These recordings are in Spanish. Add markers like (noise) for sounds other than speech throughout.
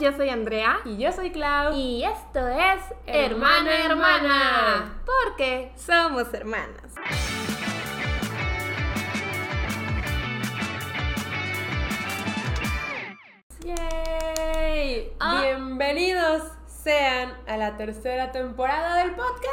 yo soy Andrea. Y yo soy Clau. Y esto es Hermana Hermana. Porque somos hermanas. ¡Yay! Ah. Bienvenidos sean a la tercera temporada del podcast.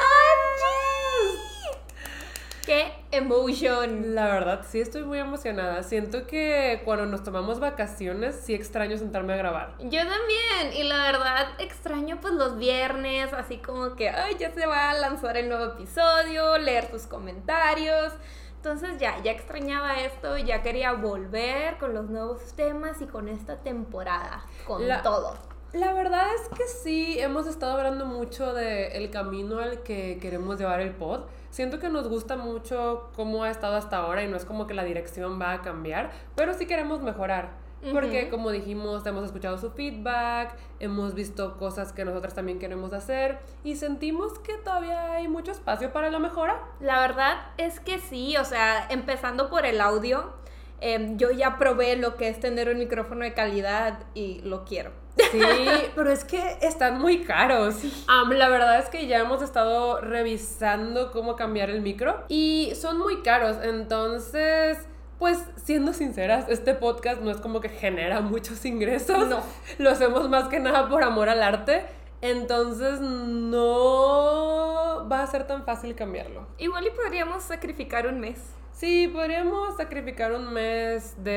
¡Qué emotion! La verdad, sí estoy muy emocionada. Siento que cuando nos tomamos vacaciones, sí extraño sentarme a grabar. Yo también, y la verdad extraño pues los viernes, así como que, ay, ya se va a lanzar el nuevo episodio, leer tus comentarios. Entonces ya, ya extrañaba esto, ya quería volver con los nuevos temas y con esta temporada, con La- todo. La verdad es que sí, hemos estado hablando mucho del camino al que queremos llevar el pod. Siento que nos gusta mucho cómo ha estado hasta ahora y no es como que la dirección va a cambiar, pero sí queremos mejorar. Porque Ujú. como dijimos, hemos escuchado su feedback, hemos visto cosas que nosotros también queremos hacer y sentimos que todavía hay mucho espacio para la mejora. La verdad es que sí, o sea, empezando por el audio, em, yo ya probé lo que es tener un micrófono de calidad y lo quiero. Sí, pero es que están muy caros. La verdad es que ya hemos estado revisando cómo cambiar el micro y son muy caros. Entonces, pues siendo sinceras, este podcast no es como que genera muchos ingresos. No. Lo hacemos más que nada por amor al arte. Entonces, no va a ser tan fácil cambiarlo. Igual y podríamos sacrificar un mes Sí, podríamos sacrificar un mes de...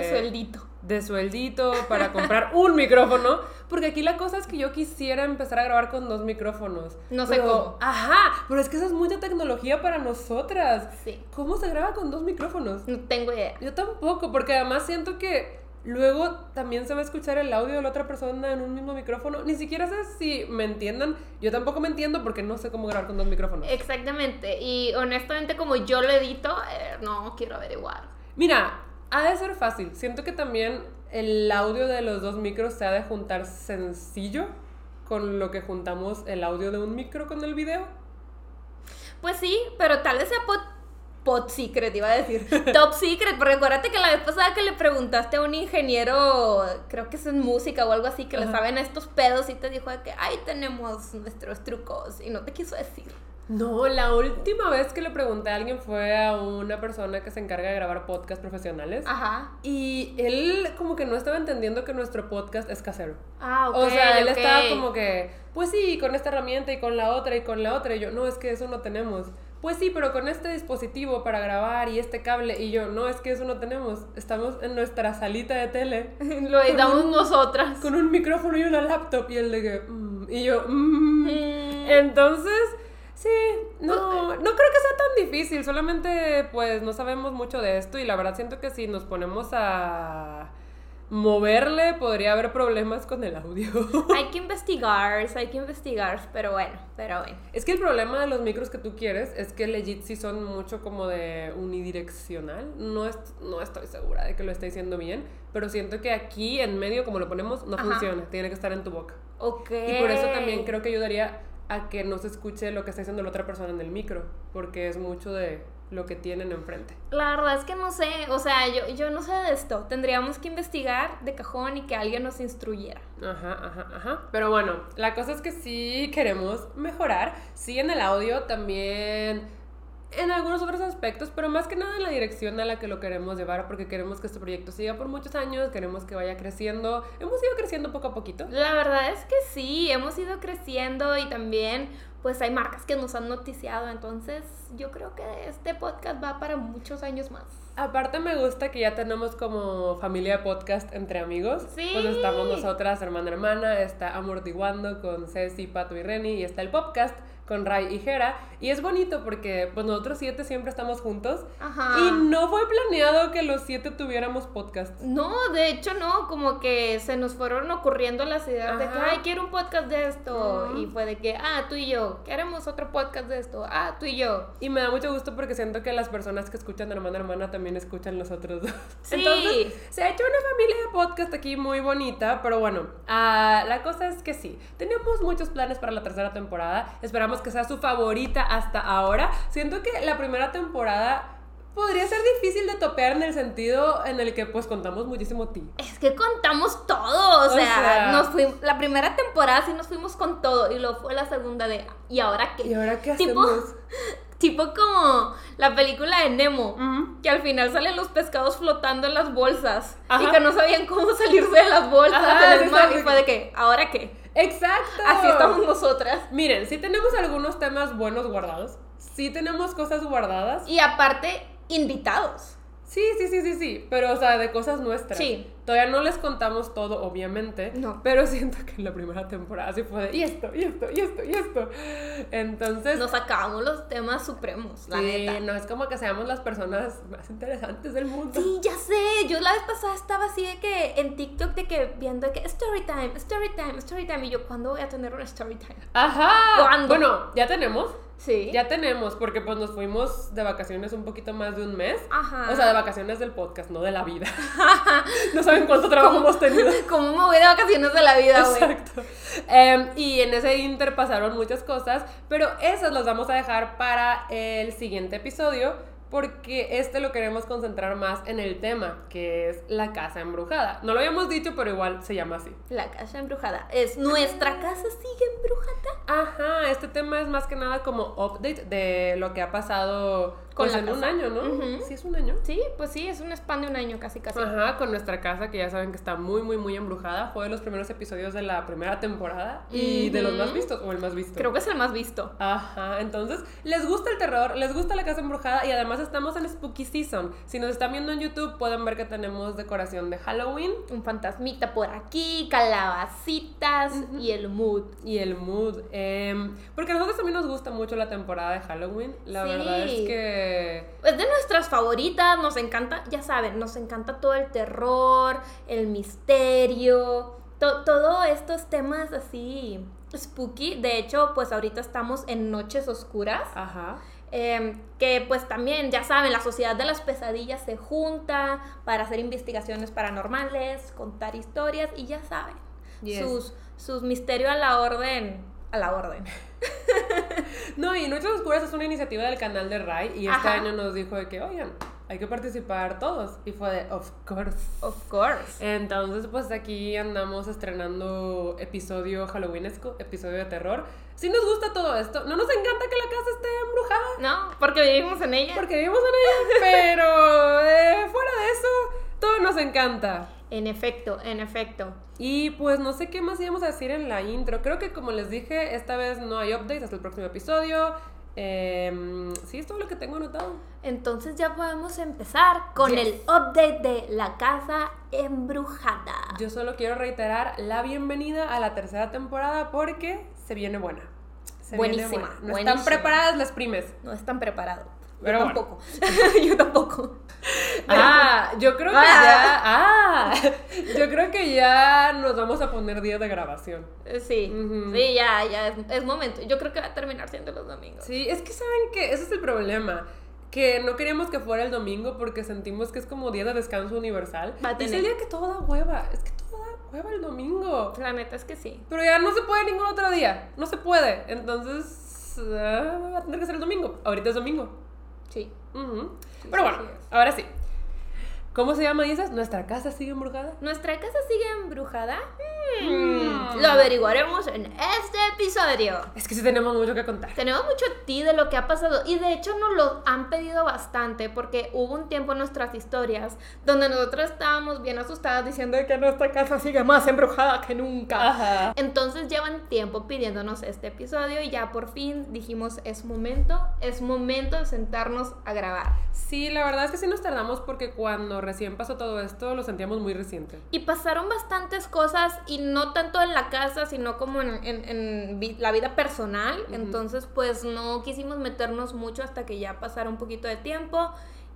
de sueldito. de sueldito para comprar (laughs) un micrófono. Porque aquí la cosa es que yo quisiera empezar a grabar con dos micrófonos. No sé Pero- cómo. Ajá, pero es que esa es mucha tecnología para nosotras. Sí. ¿Cómo se graba con dos micrófonos? No tengo idea. Yo tampoco, porque además siento que luego también se va a escuchar el audio de la otra persona en un mismo micrófono. Ni siquiera sé si me entiendan. Yo tampoco me entiendo porque no sé cómo grabar con dos micrófonos. Exactamente. Y honestamente, como yo lo edito, eh, no quiero averiguar. Mira, ha de ser fácil. Siento que también el audio de los dos micros se ha de juntar sencillo con lo que juntamos el audio de un micro con el video. Pues sí, pero tal vez sea pot, secret, iba a decir. (laughs) Top secret, porque acuérdate que la vez pasada que le preguntaste a un ingeniero, creo que es en música o algo así, que le saben estos pedos y te dijo de que ahí tenemos nuestros trucos y no te quiso decir. No, la última vez que le pregunté a alguien fue a una persona que se encarga de grabar podcasts profesionales. Ajá. Y él como que no estaba entendiendo que nuestro podcast es casero. Ah, ok. o sea, él estaba como que, pues sí, con esta herramienta y con la otra y con la otra. Y yo, no, es que eso no tenemos. Pues sí, pero con este dispositivo para grabar y este cable. Y yo, no, es que eso no tenemos. Estamos en nuestra salita de tele (laughs) Lo editamos un- nosotras. con un micrófono y una laptop. Y él de que, "Mm", y yo, "Mm". Mm. Entonces, sí, no, no creo que sea tan difícil, solamente pues no sabemos mucho de esto y la verdad siento que si nos ponemos a moverle podría haber problemas con el audio. (laughs) Hay que investigar, hay que investigar, pero bueno, pero bueno. es que el problema de los micros que tú quieres es que legit sí son mucho como de unidireccional. No, es- no estoy segura de que lo esté diciendo bien, pero siento que aquí en medio como lo ponemos no Ajá. funciona, tiene que estar en tu boca. Ok. Y por eso también creo que ayudaría a que no se escuche lo que está diciendo la otra persona en el micro, porque es mucho de lo que tienen enfrente. La verdad es que no sé, o sea, yo, yo no sé de esto. Tendríamos que investigar de cajón y que alguien nos instruyera. Ajá, ajá, ajá. Pero bueno, la cosa es que sí queremos mejorar, sí en el audio, también en algunos otros aspectos, pero más que nada en la dirección a la que lo queremos llevar, porque queremos que este proyecto siga por muchos años, queremos que vaya creciendo. Hemos ido creciendo poco a poquito. La verdad es que sí, hemos ido creciendo y también pues hay marcas que nos han noticiado, entonces yo creo que este podcast va para muchos años más. Aparte me gusta que ya tenemos como familia de podcast entre amigos. Sí. Pues estamos nosotras, hermana hermana, está Amortiguando con Ceci, Pato y Reni y está el podcast con Ray y Jera. Y es bonito porque pues nosotros siete siempre estamos juntos. Ajá. Y no fue planeado que los siete tuviéramos podcast. No, de hecho no, como que se nos fueron ocurriendo las ideas de que, Ajá. ay, quiero un podcast de esto. Ujú. Y fue de que, ah, tú y yo, queremos otro podcast de esto. Ah, tú y yo. Y me da mucho gusto porque siento que las personas que escuchan hermana hermana también escuchan los otros dos. (laughs) Sí. Entonces, se ha hecho una familia de podcast aquí muy bonita, pero bueno, ah, la cosa es que sí, tenemos muchos planes para la tercera temporada, esperamos que sea su favorita hasta ahora. Siento que la primera temporada podría ser difícil de topear en el sentido en el que pues contamos muchísimo ti. Es que contamos todo, o, O sea, nos fuimos, la primera temporada sí nos fuimos con todo y luego fue la segunda de, ¿y ahora qué? ¿Y ahora qué hacemos? Tipo (laughs) como la película de Nemo, que al final salen los pescados flotando en las bolsas y que no sabían cómo salirse de las bolsas Ajá, mar y fue de que, ¿ahora qué? Exacto. Así estamos nosotras. Miren, sí tenemos algunos temas buenos guardados. Sí tenemos cosas guardadas. Y aparte, invitados. Sí, sí, sí, sí, sí. Pero, o sea, de cosas nuestras. Sí. Todavía no les contamos todo, obviamente. No. Pero (laughs) siento que en la primera temporada sí fue de, y esto, y esto, y esto, y esto. Entonces. Nos acabamos los temas supremos, la sí, neta. no es como que seamos las personas más interesantes del mundo. Sí, ya sé. Yo la vez pasada estaba así de que en TikTok de que viendo de que story time, story time, story time. Y yo, ¿cuándo voy a tener un story time? Ajá. ¿Cuándo? Bueno, ya tenemos. Sí. Ya tenemos, porque pues nos fuimos de vacaciones un poquito más de un mes. Ajá. O sea, de vacaciones del podcast, no de la vida. (laughs) no saben cuánto trabajo hemos tenido. (laughs) ¿Cómo me voy de vacaciones de la vida, güey? Exacto. Em, y en ese inter pasaron muchas cosas, pero esas las vamos a dejar para el siguiente episodio porque este lo queremos concentrar más en el tema, que es la casa embrujada. No lo habíamos dicho, pero igual se llama así. La casa embrujada. ¿Es nuestra casa sigue embrujada? Ajá, este tema es más que nada como update de lo que ha pasado Con pues, la en un año, ¿no? Sí, es un año. Sí, pues sí, es un span de un año casi casi. Ajá, con nuestra casa que ya saben que está muy, muy, muy embrujada. Fue de los primeros episodios de la primera temporada y de los más vistos o el más visto. Creo que es el más visto. Ajá, entonces les gusta el terror, les gusta la casa embrujada y además estamos en Spooky Season. Si nos están viendo en YouTube pueden ver que tenemos decoración de Halloween Un fantasmita por aquí, calabacitas y el mood. y el mood. em, porque a nosotros también nos gusta mucho la temporada de Halloween. La Sí. verdad es que... Es de nuestras favoritas, nos encanta, ya saben, nos encanta todo el terror, el misterio, to- todo estos temas así spooky. De hecho, pues ahorita estamos en Noches Oscuras. Ajá. Eh, que pues también, ya saben, la sociedad de las pesadillas se junta para hacer investigaciones paranormales, contar historias y ya saben, Yes. sus, sus misterios a la orden, a la orden. (laughs) No, y Noches Oscuras es una iniciativa del canal de Rai y este Ajá. año nos dijo de que, oigan, hay que participar todos. Y fue de, of course. Of course. Entonces, pues aquí andamos estrenando episodio halloweenesco, episodio de terror. Si nos gusta todo esto, no nos encanta que la casa esté embrujada, ¿No? Porque vivimos en ella. porque vivimos en ella, (laughs) pero eh, fuera de eso, todo nos encanta. En efecto, en efecto. Y pues no sé qué más íbamos a decir en la intro. Creo que como les dije, esta vez no hay updates hasta el próximo episodio. Em, sí, es todo lo que tengo anotado. Entonces ya podemos empezar con Yes. el update de la casa embrujada. Yo solo quiero reiterar la bienvenida a la tercera temporada porque se viene buena. Se viene Buenísima, buena. No buenísima. están preparadas las primes. No están preparados. Pero Yo bueno. tampoco. (laughs) Yo tampoco. (laughs) Ah, yo creo que Ah. ya. (laughs) Ah, yo creo que ya nos vamos a poner día de grabación. Eh, Sí, Ujú. sí, ya, ya es, es momento. Yo creo que va a terminar siendo los domingos. Sí, es que saben que ese es el problema. Que no queríamos que fuera el domingo porque sentimos que es como día de descanso universal. Va a Y es tener. el día que todo da hueva. Es que todo da hueva el domingo. La neta es que sí. Pero ya no se puede ningún otro día. No se puede. Entonces, ah, va a tener que ser el domingo. Ahorita es domingo. Sí. Sí, Pero bueno, ahora sí. ¿Cómo se llama, dices? ¿Nuestra casa sigue embrujada? ¿Nuestra casa sigue embrujada? Mm. Lo averiguaremos en este episodio. Es que sí tenemos mucho que contar. Tenemos mucho ti de lo que ha pasado y de hecho nos lo han pedido bastante porque hubo un tiempo en nuestras historias donde nosotros estábamos bien asustadas diciendo que nuestra casa sigue más embrujada que nunca. Ajá. Entonces llevan tiempo pidiéndonos este episodio y ya por fin dijimos es momento, es momento de sentarnos a grabar. Sí, la verdad es que sí nos tardamos porque cuando recién pasó todo esto lo sentíamos muy reciente. Y pasaron bastantes cosas y no tanto en la casa, sino como en, en- en vi- la vida personal. Entonces, pues no quisimos meternos mucho hasta que ya pasara un poquito de tiempo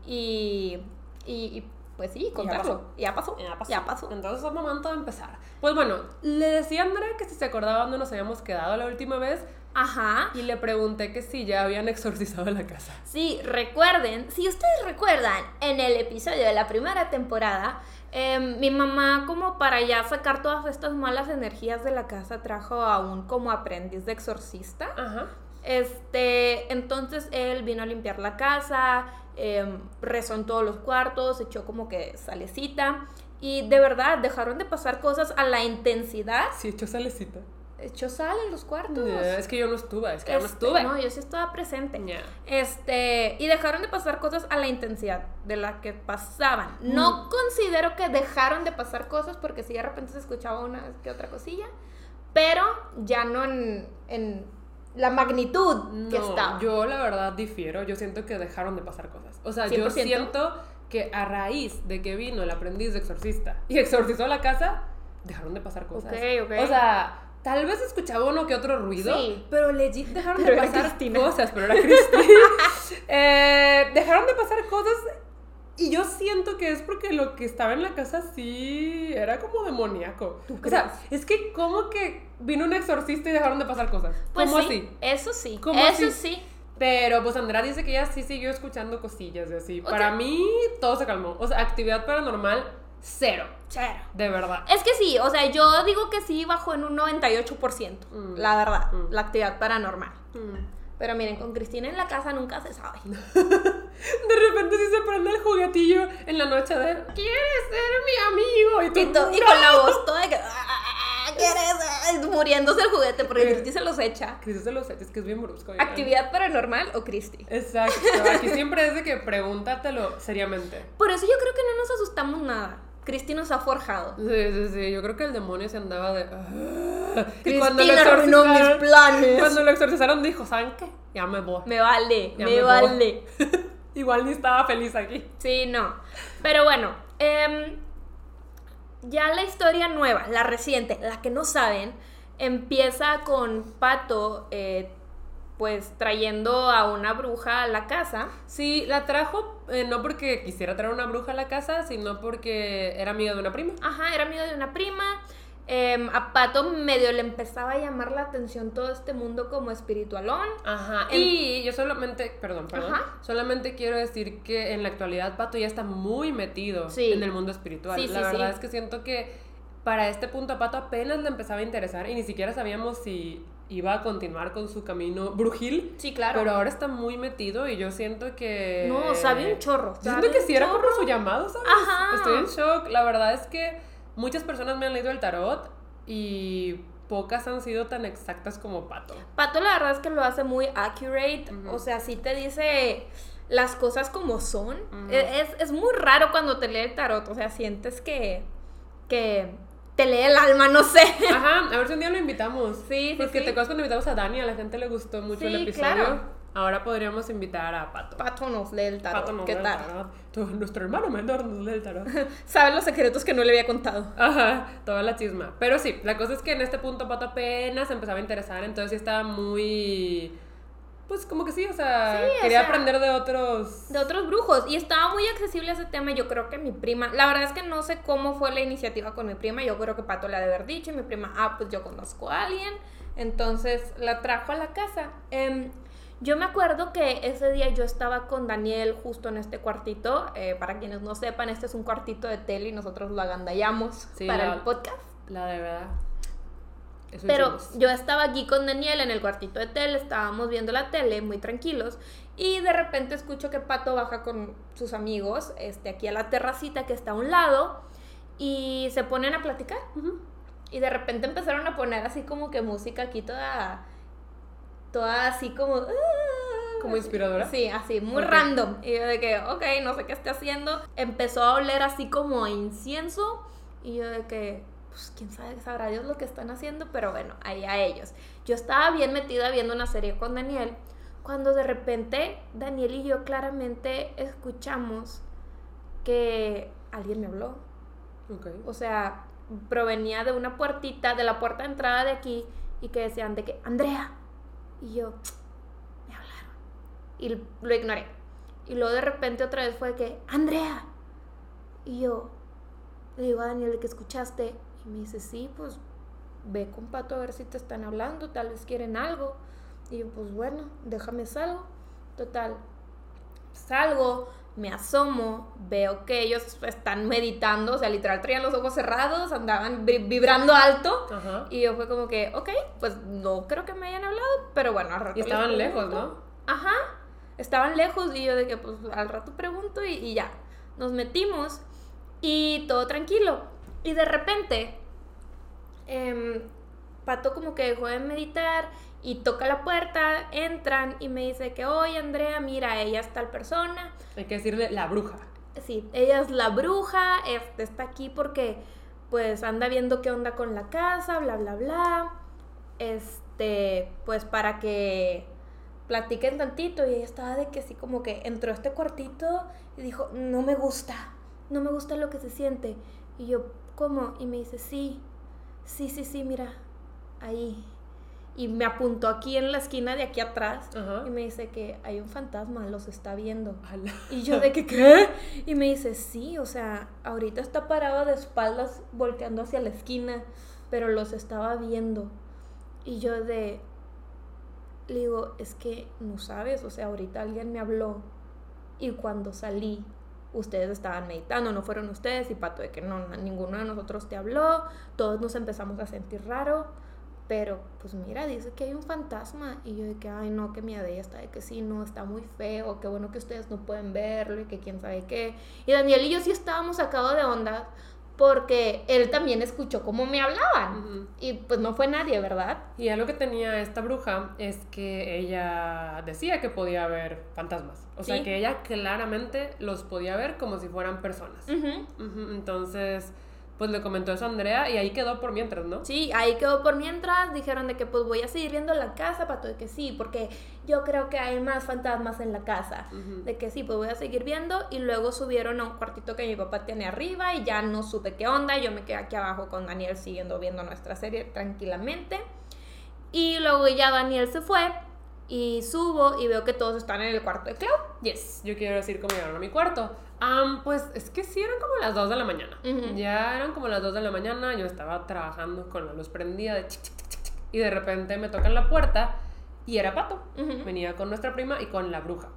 y, y, y, pues sí, contarlo. Ya pasó. Ya pasó. Ya pasó. Entonces es momento de empezar. Pues bueno, le decía a Andrea que si se acordaba dónde nos habíamos quedado la última vez Ajá. y le pregunté que si ya habían (laughs) exorcizado la casa. Sí, recuerden, si ustedes recuerdan, en el episodio de la primera temporada, em, mi mamá como para ya sacar todas estas malas energías de la casa trajo a un como aprendiz de exorcista. Ajá. Este, entonces él vino a limpiar la casa, em, rezó en todos los cuartos, echó como que salecita Y de verdad, dejaron de pasar cosas a la intensidad. Sí, echó salecita. Echó sal en los cuartos. Es que yo no estuve, es que yo no Este, estuve. No, yo sí estaba presente. Ya. Este, y dejaron de pasar cosas a la intensidad de la que pasaban. No Mm. considero que dejaron de pasar cosas porque si de repente se escuchaba una que otra cosilla, pero ya no en, en la magnitud que No, estaba. yo la verdad difiero, yo siento que dejaron de pasar cosas. O sea, yo 100%. siento que a raíz de que vino el aprendiz de exorcista y exorcizó la casa, dejaron de pasar cosas. Ok, ok. O sea, tal vez escuchaba uno que otro ruido, Sí. pero legit dejaron Pero de pasar Cristina. cosas, pero era (laughs) Cristina. Eh, dejaron de pasar cosas y yo siento que es porque lo que estaba en la casa sí era como demoníaco. ¿Tú O sea, es que como que vino un exorcista y dejaron de pasar cosas. Pues ¿Cómo sí, así? Eso sí. ¿Cómo eso así? sí. Pero pues Andrea dice que ella sí siguió escuchando cosillas y así. Para mí todo se calmó. O sea, actividad paranormal, cero. Cero. De verdad. Es que sí, o sea, yo digo que sí bajó en un 98%, Mm. la verdad, Mm. la actividad paranormal. Mm. Pero miren, con Cristina en la casa nunca se sabe. (laughs) De repente sí se prende el juguetillo en la noche de ¿Quieres ser mi amigo? Y tú, Y, to- y "No". con la voz toda de que. "Ah, ¿Quieres? Muriéndose el juguete porque Eh. Cristi se los echa. Cristo se lo sé, es que es bien brusco. oigan. ¿Actividad paranormal o Cristi? Exacto. Aquí siempre es de que pregúntatelo seriamente. Por eso yo creo que no nos asustamos nada. Cristi nos ha forjado. Sí, sí, sí. Yo creo que el demonio se andaba de. "Ah". Y Cristina arruinó mis planes. Cuando lo exorcizaron dijo, ¿saben qué? Ya me voy. Me vale, Ya me, vale. (laughs) Igual ni estaba feliz aquí. Sí, no. Pero bueno, em, ya la historia nueva, la reciente, la que no saben, empieza con Pato, eh, pues trayendo a una bruja a la casa. Sí, la trajo eh, no porque quisiera traer una bruja a la casa, sino porque era amiga de una prima. Ajá, era amigo de una prima. Em, a Pato medio le empezaba a llamar la atención todo este mundo como espiritualón. Ajá. En- Y yo solamente, perdón, perdón. Ajá. Solamente quiero decir que en la actualidad Pato ya está muy metido Sí. en el mundo espiritual. Sí, la sí, verdad es que siento que para este punto a Pato apenas le empezaba a interesar y ni siquiera sabíamos si iba a continuar con su camino brujil. Sí, claro. Pero ahora está muy metido y yo siento que. No, sabe un chorro. Yo siento que un sí era como su llamado, ¿sabes? Ajá. Estoy en shock. La verdad es que muchas personas me han leído el tarot y pocas han sido tan exactas como Pato. Pato la verdad es que lo hace muy accurate, o sea, sí te dice las cosas como son. E- es, es muy raro cuando te lee el tarot, o sea, sientes que, que te lee el alma, no sé. Ajá, a ver si un día lo invitamos. Sí, sí, Porque sí. te acuerdas cuando invitamos a Dani, a la gente le gustó mucho el episodio. claro. Ahora podríamos invitar a Pato. Pato nos lee el tarot, Pato nos ¿qué lee el tal? tarot. Tu- Nuestro hermano menor nos lee el tarot. (laughs) Sabe los secretos que no le había contado. Ajá, toda la chisma. Pero sí, la cosa es que en este punto Pato apenas empezaba a interesar, entonces sí estaba muy. Pues como que sí, o sea, Sí, o quería sea, aprender de otros. De otros brujos. Y estaba muy accesible ese tema. Yo creo que mi prima. La verdad es que no sé cómo fue la iniciativa con mi prima. Yo creo que Pato le ha de haber dicho. Y mi prima, ah, pues yo conozco a alguien. Entonces la trajo a la casa. Em, yo me acuerdo que ese día yo estaba con Daniel justo en este cuartito. Eh, para quienes no sepan, este es un cuartito de tele y nosotros lo agandallamos Sí, para la- el podcast. La de verdad. Eso Pero yo estaba aquí con Daniel en el cuartito de tele, estábamos viendo la tele muy tranquilos y de repente escucho que Pato baja con sus amigos este, aquí a la terracita que está a un lado y se ponen a platicar. Y de repente empezaron a poner así como que música aquí toda, toda así como... "Ah". ¿Como inspiradora? Sí, así, muy Ok. random. Y yo de que, ok, no sé qué esté haciendo. Empezó a oler así como a incienso. Y yo de que, pues quién sabe, sabrá Dios lo que están haciendo, pero bueno, ahí a ellos. Yo estaba bien metida viendo una serie con Daniel. Cuando de repente Daniel y yo claramente escuchamos que alguien me habló. O sea, provenía de una puertita, de la puerta de entrada de aquí, y que decían de que, Andrea. Y yo, me hablaron. Y lo ignoré. Y luego de repente otra vez fue que, Andrea. Y yo le digo a Daniel que escuchaste. Y me dice, sí, pues ve con Pato a ver si te están hablando, tal vez quieren algo. Y yo, pues bueno, déjame salgo. Total, salgo, me asomo, veo que ellos están meditando, o sea, literal traían los ojos cerrados, andaban vi- vibrando alto. Ajá. Y yo fue como que, ok, pues no creo que me hayan hablado, pero bueno, al rato Y estaban lejos. ¿no? Ajá, estaban lejos y yo de que pues al rato pregunto y, y ya, nos metimos Y todo tranquilo. Y de repente, em, Pato como que dejó de meditar y toca la puerta, entran y me dice que, oye Andrea, mira, ella es tal persona. Hay que decirle la bruja. Sí, ella es la bruja, este, está aquí porque pues anda viendo qué onda con la casa, bla, bla, bla. Este, pues para que platiquen tantito y ella estaba de que así como que entró a este cuartito y dijo, no me gusta, no me gusta lo que se siente. Y yo, ¿cómo? Y me dice, sí, sí, sí, sí, mira, ahí. Y me apuntó aquí en la esquina de aquí atrás Ajá. y me dice que hay un fantasma, los está viendo. Ala. Y yo de que, ¿qué? Y me dice, sí, o sea, ahorita está parado de espaldas volteando hacia la esquina, pero los estaba viendo. Y yo de, le digo, es que no sabes, o sea, ahorita alguien me habló y cuando salí, ustedes estaban meditando, no fueron ustedes y pato de que no, ninguno de nosotros te habló, todos nos empezamos a sentir raro. Pero, pues mira, dice que hay un fantasma. Y yo de que, ay, no, que mi ella está de que sí, no, está muy feo, qué bueno que ustedes no pueden verlo y que quién sabe qué. Y Daniel y yo sí estábamos sacados de onda porque él también escuchó cómo me hablaban. Y pues no fue nadie, ¿verdad? Y algo que tenía esta bruja es que ella decía que podía ver fantasmas. O sea, que ella claramente los podía ver como si fueran personas. Entonces, pues le comentó eso a Andrea y ahí quedó por mientras, ¿no? Sí, ahí quedó por mientras. Dijeron de que pues voy a seguir viendo la casa, pato, de que sí, porque yo creo que hay más fantasmas en la casa. De que sí, pues voy a seguir viendo. Y luego subieron a un cuartito que mi papá tenía arriba y ya no supe qué onda. Yo me quedé aquí abajo con Daniel siguiendo viendo nuestra serie tranquilamente. Y luego ya Daniel se fue y subo y veo que todos están en el cuarto de Clau. Yes, yo quiero decir cómo llegaron a mi cuarto. Pues es que sí eran como las 2 de la mañana. Ya eran como las 2 de la mañana, yo estaba trabajando con la luz prendida de chic, chic, chic, chic, chic, y de repente me tocan la puerta y era Pato. Venía con nuestra prima y con la bruja.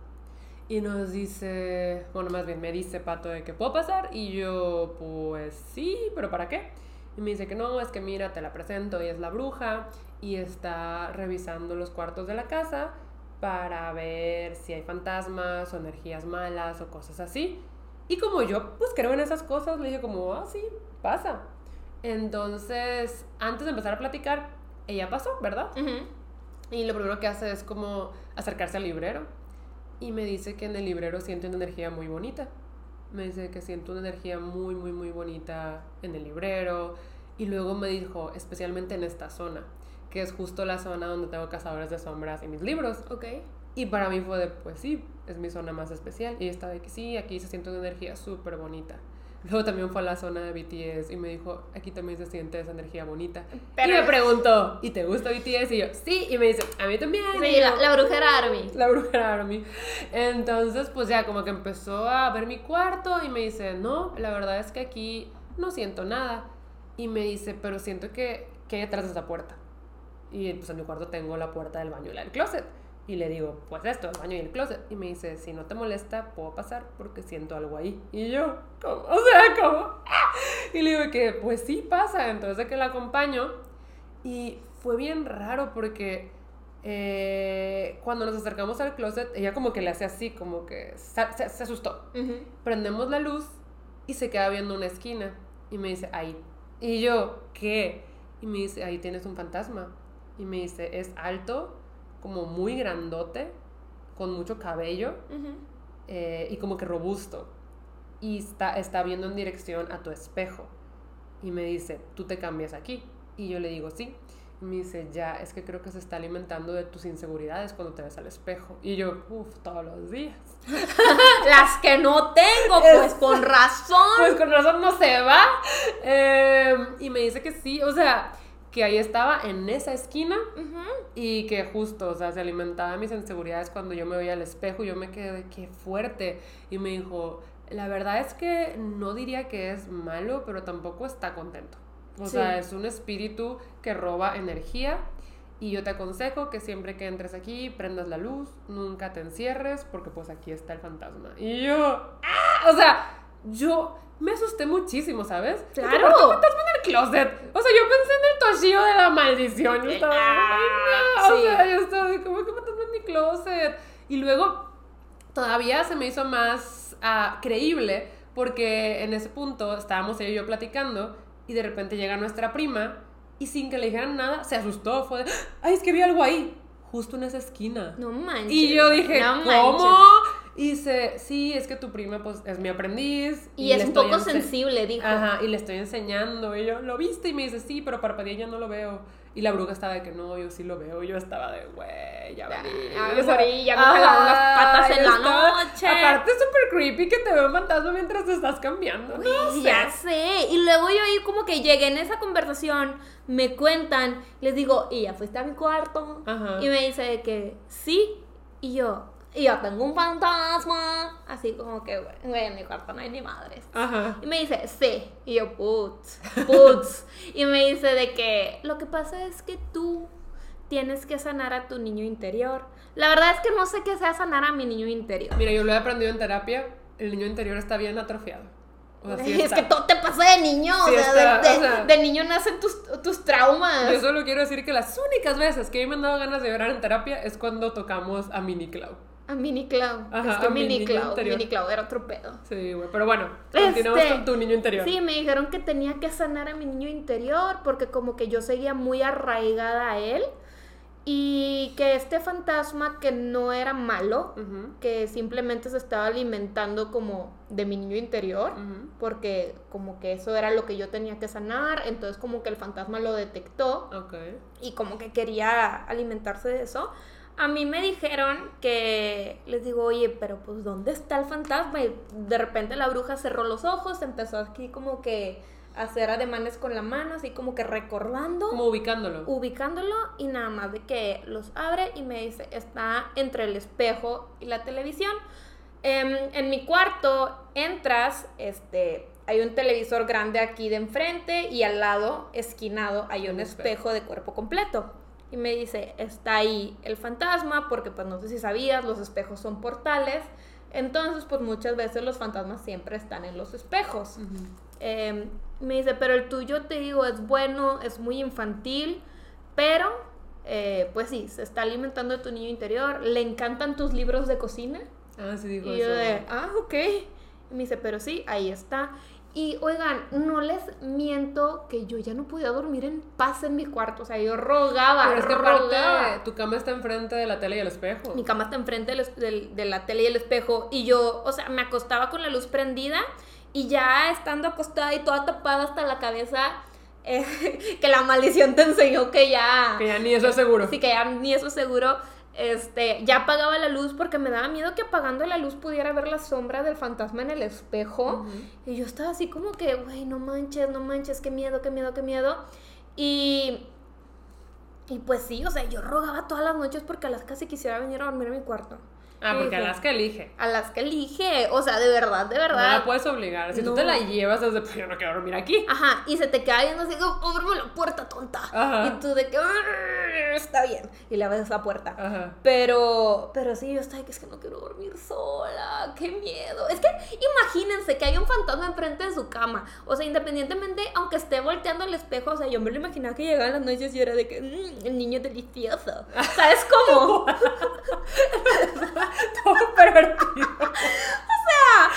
Y nos dice, bueno, más bien me dice Pato de que puedo pasar y yo pues sí, pero ¿para qué? Y me dice que no, es que mira, te la presento y es la bruja y está revisando los cuartos de la casa para ver si hay fantasmas o energías malas o cosas así. Y como yo pues creo en esas cosas, le dije como, ah, sí, pasa. Entonces, antes de empezar a platicar, ella pasó, ¿verdad? Y lo primero que hace es como acercarse al librero. Y me dice que en el librero siente una energía muy bonita. Me dice que siente una energía muy, muy, muy bonita en el librero. Y luego me dijo, especialmente en esta zona, que es justo la zona donde tengo cazadores de sombras y mis libros. Ok. Y para mí fue de, pues sí, es mi zona más especial. Y estaba de que sí, aquí se siente una energía súper bonita. Luego también fue a la zona de BTS y me dijo, aquí también se siente esa energía bonita. Pero- y me preguntó, ¿y te gusta BTS? Y yo, sí. Y me dice, a mí también. Sí, la, la brujera Army. la bruja Army. Entonces, pues ya como que empezó a ver mi cuarto y me dice, no, la verdad es que aquí no siento nada. Y me dice, pero siento que, que hay detrás de esa puerta. Y pues en mi cuarto tengo la puerta del baño y la del closet. Y le digo, pues esto, el baño y el closet. Y me dice, si no te molesta, puedo pasar porque siento algo ahí. Y yo, ¿cómo? (laughs) O sea, ¿cómo? ¡Ah! Y le digo que, pues sí pasa. Entonces de que la acompaño. Y fue bien raro porque eh, cuando nos acercamos al closet, ella como que le hace así, como que se, se- se asustó. Ujú. Prendemos la luz y se queda viendo una esquina. Y me dice, ahí. Y yo, ¿qué? Y me dice, ahí tienes un fantasma. Y me dice, es alto, como muy grandote, con mucho cabello eh, y como que robusto. Y está, está viendo en dirección a tu espejo. Y me dice, tú te cambias aquí. Y yo le digo, sí. Y me dice, ya, es que creo que se está alimentando de tus inseguridades cuando te ves al espejo. Y yo, uff, todos los días. (laughs) Las que no tengo, pues con razón. Pues con razón no se va. Eh, y me dice que sí, o sea, que ahí estaba en esa esquina y que justo, o sea, se alimentaba mis inseguridades cuando yo me veía al espejo y yo me quedé qué fuerte. Y me dijo, la verdad es que no diría que es malo, pero tampoco está contento. O Sí. sea, es un espíritu que roba energía. Y yo te aconsejo que siempre que entres aquí prendas la luz, nunca te encierres, porque pues aquí está el fantasma. Y yo, ¡ah! O sea, yo me asusté muchísimo, ¿sabes? Claro. fantasma en el closet. O sea, yo pensé en el toshillo de la maldición. Yo estaba, Ah, ay, no. O sea, yo estaba de, ¿cómo que en mi closet? Y luego todavía se me hizo más ah, creíble porque en ese punto estábamos ella y yo platicando y de repente llega nuestra prima y sin que le dijeran nada, se asustó, fue de, ay, es que vi algo ahí, justo en esa esquina. No manches. Y yo dije, no ¿cómo? manches. Y dice, sí, es que tu prima pues es mi aprendiz. Y, es le un poco sensible, dijo. Ajá, y le estoy enseñando. Y yo, ¿lo viste? Y me dice, sí, pero parpadeé y ya no lo veo. Y la bruja estaba de que no, yo sí lo veo. Y yo estaba de, güey, ya valí". ya O sea, morí, ya me jalaron las patas en yo la noche. Aparte, es súper creepy que te veo fantasma mientras te estás cambiando. No sé. Ya sé. Y luego yo ahí como que llegué en esa conversación, me cuentan, les digo, ¿y ya fuiste a mi cuarto? Ajá. Y me dice que sí. Y yo, y yo tengo un fantasma. Así como que, güey, en mi cuarto no hay ni madres. Ajá. Y me dice, sí. Y yo, putz, putz. (laughs) y me dice de que lo que pasa es que tú tienes que sanar a tu niño interior. La verdad es que no sé qué sea sanar a mi niño interior. Mira, yo lo he aprendido en terapia. El niño interior está bien atrofiado. O sea, sí (laughs) es que todo te pasa de niño, Sí o, sea, de, de- o sea. de niño nacen tus, tus traumas. Yo solo quiero decir que las únicas veces que a mí me han dado ganas de llorar en terapia es cuando tocamos a Mini Clau. A Mini. Ajá, es que a Mini interior. Mini Clau era otro pedo. Sí, güey. Pero bueno, continuamos Este, con tu niño interior. Sí, me dijeron que tenía que sanar a mi niño interior porque como que yo seguía muy arraigada a él y que este fantasma que no era malo, que simplemente se estaba alimentando como de mi niño interior, porque como que eso era lo que yo tenía que sanar, entonces como que el fantasma lo detectó Ok. y como que quería alimentarse de eso. A mí me dijeron que les digo, oye, pero pues ¿dónde está el fantasma? Y de repente la bruja cerró los ojos, empezó aquí como que a hacer ademanes con la mano, así como que recordando, Como ubicándolo. ubicándolo y nada más de que los abre y me dice, está entre el espejo y la televisión. Em, en mi cuarto entras, este, hay un televisor grande aquí de enfrente y al lado, esquinado, hay un Un espejo. espejo de cuerpo completo. Y me dice, está ahí el fantasma, porque pues no sé si sabías, los espejos son portales. Entonces, pues muchas veces los fantasmas siempre están en los espejos. Ujú. Eh, me dice, pero el tuyo, te digo, es bueno, es muy infantil, pero, eh, pues sí, se está alimentando de tu niño interior. Le encantan tus libros de cocina. Ah, sí, dijo Y yo eso. de, ah, ok. Y me dice, pero sí, ahí está. Y oigan, no les miento que yo ya no podía dormir en paz en mi cuarto. O sea, yo rogaba, Pero es que rogaba. aparte, tu cama está enfrente de la tele y el espejo. Mi cama está enfrente del es- del- de la tele y el espejo. Y yo, o sea, me acostaba con la luz prendida. Y ya estando acostada y toda tapada hasta la cabeza, eh, (laughs) que la maldición te enseñó que ya. Que ya ni eso es seguro. Sí, que ya ni eso seguro. Este, ya apagaba la luz porque me daba miedo que apagando la luz pudiera ver la sombra del fantasma en el espejo. Y yo estaba así como que, güey, no manches, no manches, qué miedo, qué miedo, qué miedo. Y, y pues sí, o sea, yo rogaba todas las noches porque Alaska casi quisiera venir a dormir a mi cuarto. Ah, porque Alaska elige. Alaska elige, o sea, de verdad, de No verdad. la puedes obligar. Si tú No. te la llevas desde, pues yo no quiero dormir aquí. Ajá, y se te queda viendo así como, ábreme la puerta, tonta. Ajá. Y tú de que, "Arr, está bien. Y le abres la puerta. Ajá. Pero, pero sí, yo estaba que es que no quiero dormir sola, qué miedo. Es que imagínense que hay un fantasma enfrente de su cama. O sea, independientemente, aunque esté volteando el espejo, o sea, yo me lo imaginaba que llegaban las noches y era de que, "Mm, el niño delicioso. (laughs) ¿Sabes cómo? (laughs) (laughs) (laughs) Todo pervertido. (laughs)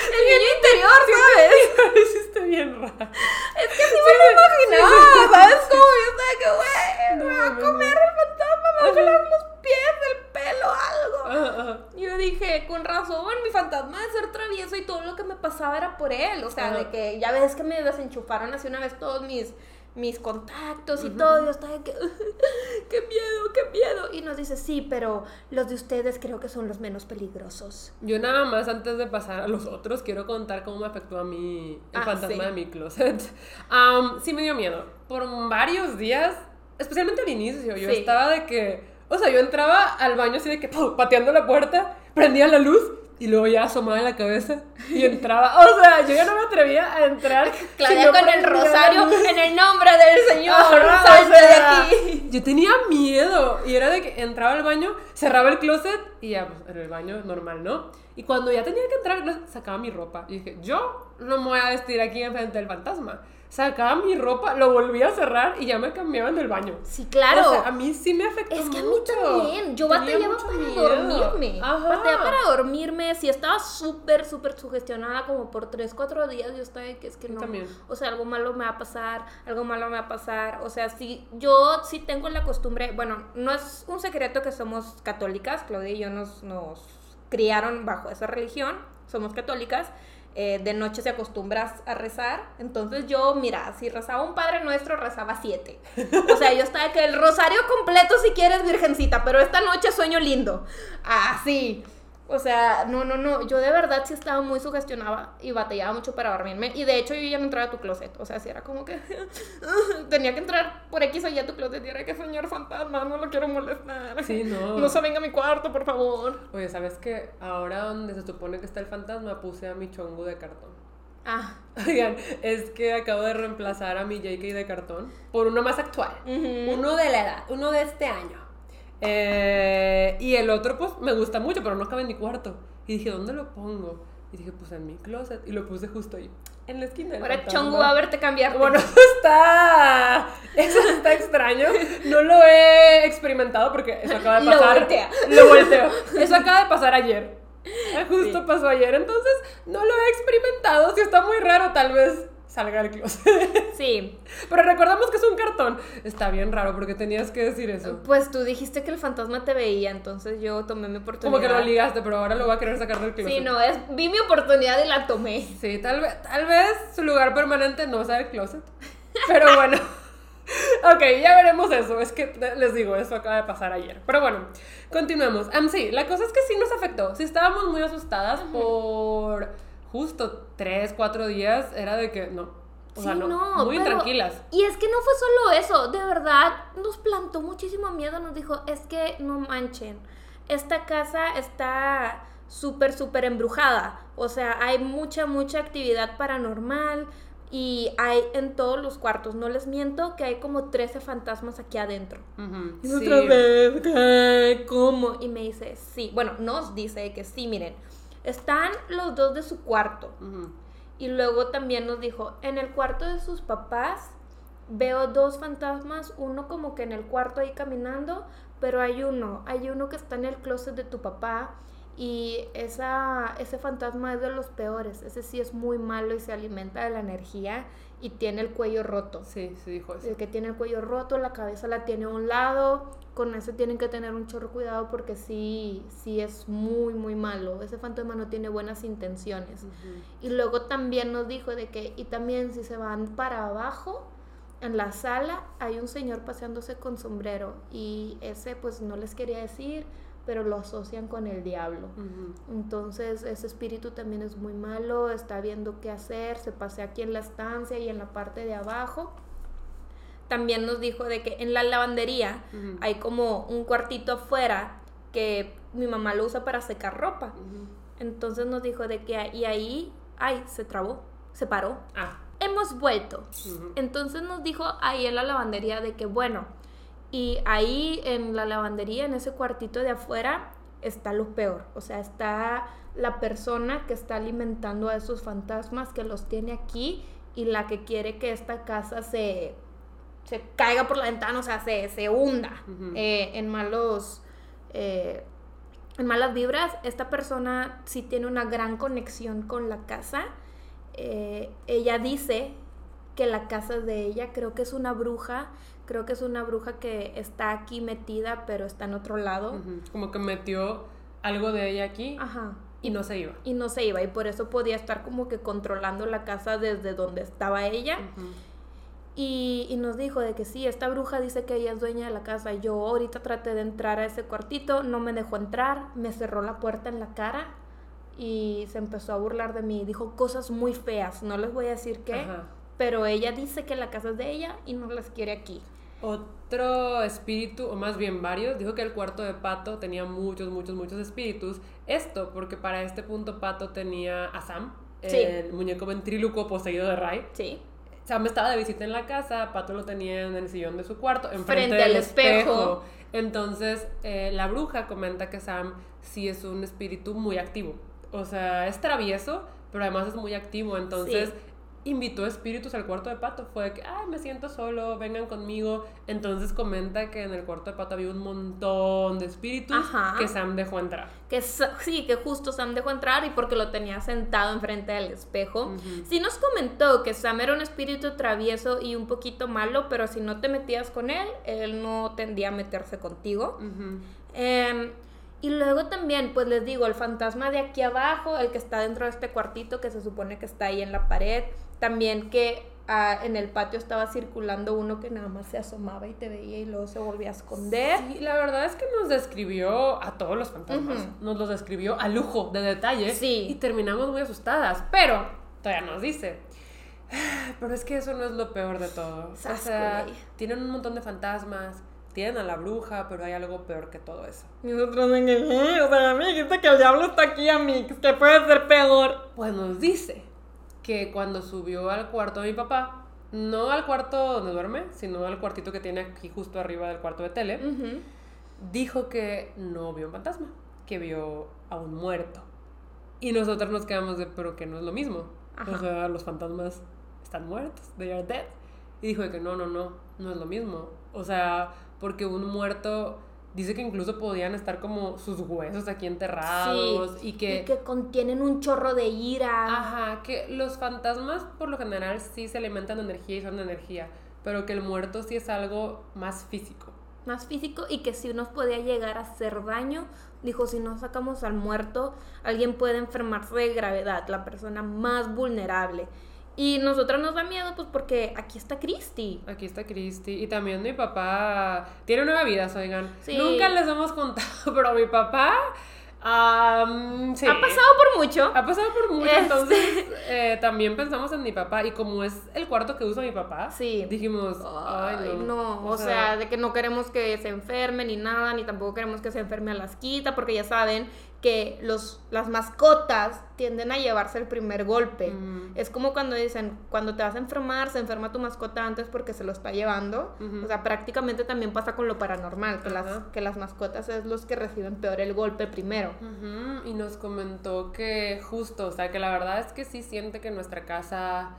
el niño interior, ¿sabes? (laughs) Lo hiciste bien raro. Es que sí me lo imaginaba, ¿sabes cómo? Yo estaba de que, güey, me va a comer el fantasma, me va a jalar los pies, el pelo, algo. Ajá. Yo dije, con razón, mi fantasma de ser travieso y todo lo que me pasaba era por él. O sea, de que ya ves que me desenchufaron así una vez todos mis, mis contactos y todo. Y yo estaba de que, (laughs) qué miedo, qué miedo. Y nos dice, sí, pero los de ustedes creo que son los menos peligrosos. Yo nada más antes de pasar a los otros quiero contar cómo me afectó a mí el Ah, fantasma sí. de mi closet. Am, sí me dio miedo. Por varios días, especialmente al inicio, yo Sí. estaba de que, o sea, yo entraba al baño así de que ¡pum! pateando la puerta, prendía la luz y luego ya asomaba la cabeza y entraba. O sea, yo ya no me atrevía a entrar. (laughs) Claudia con el rosario en el nombre del Señor. Ajá, o sea, de aquí. Yo tenía miedo y era de que entraba al baño, cerraba el closet y ya, pues en el baño normal, ¿no? Y cuando ya tenía que entrar, sacaba mi ropa y dije, yo no me voy a vestir aquí enfrente del fantasma. Sacaba mi ropa, lo volvía a cerrar y ya me cambiaba en el baño. Sí, claro. O sea, a mí sí me afectó Es que a mí también. Yo Tenía batallaba para miedo. dormirme. Ajá. Batallaba para dormirme. Si estaba súper, súper sugestionada como por 3, 4 días, yo estaba de que es que no. también. O sea, algo malo me va a pasar, algo malo me va a pasar. O sea, sí, yo sí tengo la costumbre, bueno, no es un secreto que somos católicas, Claudia y yo nos, nos criaron bajo esa religión, somos católicas. Eh, de noche se acostumbras a rezar. Entonces yo, mira, si rezaba un Padre Nuestro, rezaba siete. O sea, yo estaba que el rosario completo si quieres, virgencita, pero esta noche sueño lindo. Así. O sea, no, no, no. Yo de verdad sí estaba muy sugestionada y batallaba mucho para dormirme. Y de hecho yo ya no entraba a tu closet. O sea, sí era como que (laughs) tenía que entrar por X o Y a tu closet y era que señor fantasma, no lo quiero molestar. Sí, no. (laughs) No se venga a mi cuarto, por favor. Oye, ¿sabes qué? Ahora donde se supone que está el fantasma, puse a mi chongu de cartón. Ah. (laughs) Oigan, es que acabo de reemplazar a mi JK de cartón por uno más actual. Uno de la edad, uno de este año. Eh, y el otro, pues, me gusta mucho, pero no cabe en mi cuarto. Y dije, ¿dónde lo pongo? Y dije, pues en mi closet. Y lo puse justo ahí, en la esquina. Ahora. Chongu va a verte cambiar. Bueno, (laughs) está. Eso está extraño. No lo he experimentado porque eso acaba de Lo pasar. voltea. Lo volteo. Eso acaba de pasar ayer. (laughs) Justo pasó ayer. Entonces, no lo he experimentado. Si está muy raro, tal vez salga del closet. Sí. Pero recordamos que es un cartón. Está bien raro porque tenías que decir eso. Pues tú dijiste que el fantasma te veía, entonces yo tomé mi oportunidad. Como que lo ligaste, pero ahora lo voy a querer sacar del closet. Sí, no, es, vi mi oportunidad y la tomé. Sí, tal vez, tal vez su lugar permanente no sea el closet. Pero bueno. (laughs) ok, ya veremos eso. Es que les digo, eso acaba de pasar ayer. Pero bueno, continuemos. Am, sí, la cosa es que sí nos afectó. Sí estábamos muy asustadas por justo tres, cuatro días. Era de que no. O sea, no. no, muy pero- tranquilas. Y es que no fue solo eso, de verdad nos plantó muchísimo miedo, nos dijo, es que no manchen, esta casa está súper, súper embrujada, o sea, hay mucha, mucha actividad paranormal y hay en todos los cuartos, no les miento que hay como 13 fantasmas aquí adentro. Y sí. otra vez. ¿Cómo? Y me dice, sí, bueno, nos dice que sí, miren, están los dos de su cuarto. Y luego también nos dijo, en el cuarto de sus papás veo dos fantasmas, uno como que en el cuarto ahí caminando, pero hay uno, hay uno que está en el closet de tu papá y esa, ese fantasma es de los peores, ese sí es muy malo y se alimenta de la energía y tiene el cuello roto. Sí, sí dijo eso. El que tiene el cuello roto, la cabeza la tiene a un lado, con eso tienen que tener un chorro cuidado porque sí, sí es muy, muy malo. Ese fantasma no tiene buenas intenciones. Y luego también nos dijo de que, y también si se van para abajo, en la sala hay un señor paseándose con sombrero y ese pues no les quería decir, pero lo asocian con el diablo. Entonces ese espíritu también es muy malo, está viendo qué hacer, se pasea aquí en la estancia y en la parte de abajo. También nos dijo de que en la lavandería hay como un cuartito afuera que mi mamá lo usa para secar ropa. Entonces nos dijo de que y ahí, ay, se trabó, se paró. Ah. Hemos vuelto. Entonces nos dijo ahí en la lavandería de que bueno, y ahí en la lavandería, en ese cuartito de afuera, está lo peor. O sea, está la persona que está alimentando a esos fantasmas, que los tiene aquí y la que quiere que esta casa se, se caiga por la ventana, o sea, se, se hunda eh, en malos... eh, en malas vibras, esta persona sí tiene una gran conexión con la casa. Eh, ella dice que la casa es de ella, creo que es una bruja, creo que es una bruja que está aquí metida, pero está en otro lado. Como que metió algo de ella aquí Ajá. y no se iba. Y no se iba, y por eso podía estar como que controlando la casa desde donde estaba ella. Y, y nos dijo de que sí, esta bruja dice que ella es dueña de la casa. Yo ahorita traté de entrar a ese cuartito, no me dejó entrar, me cerró la puerta en la cara y se empezó a burlar de mí. Dijo cosas muy feas, no les voy a decir qué, Ajá. pero ella dice que la casa es de ella y no las quiere aquí. Otro espíritu, o más bien varios, dijo que el cuarto de Pato tenía muchos, muchos, muchos espíritus. Esto porque para este punto Pato tenía a Sam, Sí. el muñeco ventríloco poseído de Ray. Sí. Sam estaba de visita en la casa, Pato lo tenía en el sillón de su cuarto, enfrente Frente del al espejo. Entonces, eh, la bruja comenta que Sam sí es un espíritu muy activo. O sea, es travieso, pero además es muy activo. Entonces, Sí. Invitó espíritus al cuarto de Pato. Fue que, ay, me siento solo, vengan conmigo. Entonces comenta que en el cuarto de Pato había un montón de espíritus Ajá. que Sam dejó entrar. Que sí, que justo Sam dejó entrar y porque lo tenía sentado enfrente del espejo. Sí nos comentó que Sam era un espíritu travieso y un poquito malo, pero si no te metías con él, él no tendía a meterse contigo. Em, y luego también, pues les digo, el fantasma de aquí abajo, el que está dentro de este cuartito que se supone que está ahí en la pared, también que ah, en el patio estaba circulando uno que nada más se asomaba y te veía y luego se volvía a esconder. Sí, la verdad es que nos describió a todos los fantasmas. Nos los describió a lujo de detalle. Sí. Y terminamos muy asustadas. Pero todavía nos dice. "Ah, Pero es que eso no es lo peor de todo. O sea, tienen un montón de fantasmas. Tienen a la bruja, pero hay algo peor que todo eso. Y nosotros, que, "Eh, o sea, a mí dijiste que el diablo está aquí, Amix, que puede ser peor. Pues nos dice que cuando subió al cuarto de mi papá, no al cuarto donde duerme, sino al cuartito que tiene aquí justo arriba del cuarto de tele, dijo que no vio un fantasma, que vio a un muerto. Y nosotros nos quedamos de, pero que no es lo mismo. Ajá. O sea, los fantasmas están muertos, they are dead. Y dijo de que no, no, no, no es lo mismo. O sea, porque un muerto dice que incluso podían estar como sus huesos aquí enterrados y que... y que contienen un chorro de ira. Ajá, que los fantasmas por lo general sí se alimentan de energía y son de energía, pero que el muerto sí es algo más físico. más físico y que si nos podía llegar a hacer daño. Dijo, si no sacamos al muerto, alguien puede enfermarse de gravedad, la persona más vulnerable. Y nosotras nos da miedo, pues porque aquí está Christy. Aquí está Cristi. Y también mi papá tiene nueve vidas, oigan. Sí. Nunca les hemos contado, (laughs) pero mi papá. am, sí. Ha pasado por mucho. Ha pasado por mucho, Este. entonces (laughs) eh, también pensamos en mi papá y como es el cuarto que usa mi papá, Sí. dijimos, ay, Ay, no. no, o, sea, de que no queremos que se enferme ni nada, ni tampoco queremos que se enferme a las quita, porque ya saben que los, las mascotas tienden a llevarse el primer golpe. Mm. Es como cuando dicen, cuando te vas a enfermar, se enferma tu mascota antes porque se lo está llevando. O sea, prácticamente también pasa con lo paranormal, que, las, que las mascotas es los que reciben peor el golpe primero. Y nos comentó que justo, o sea, que la verdad es que sí siente que nuestra casa,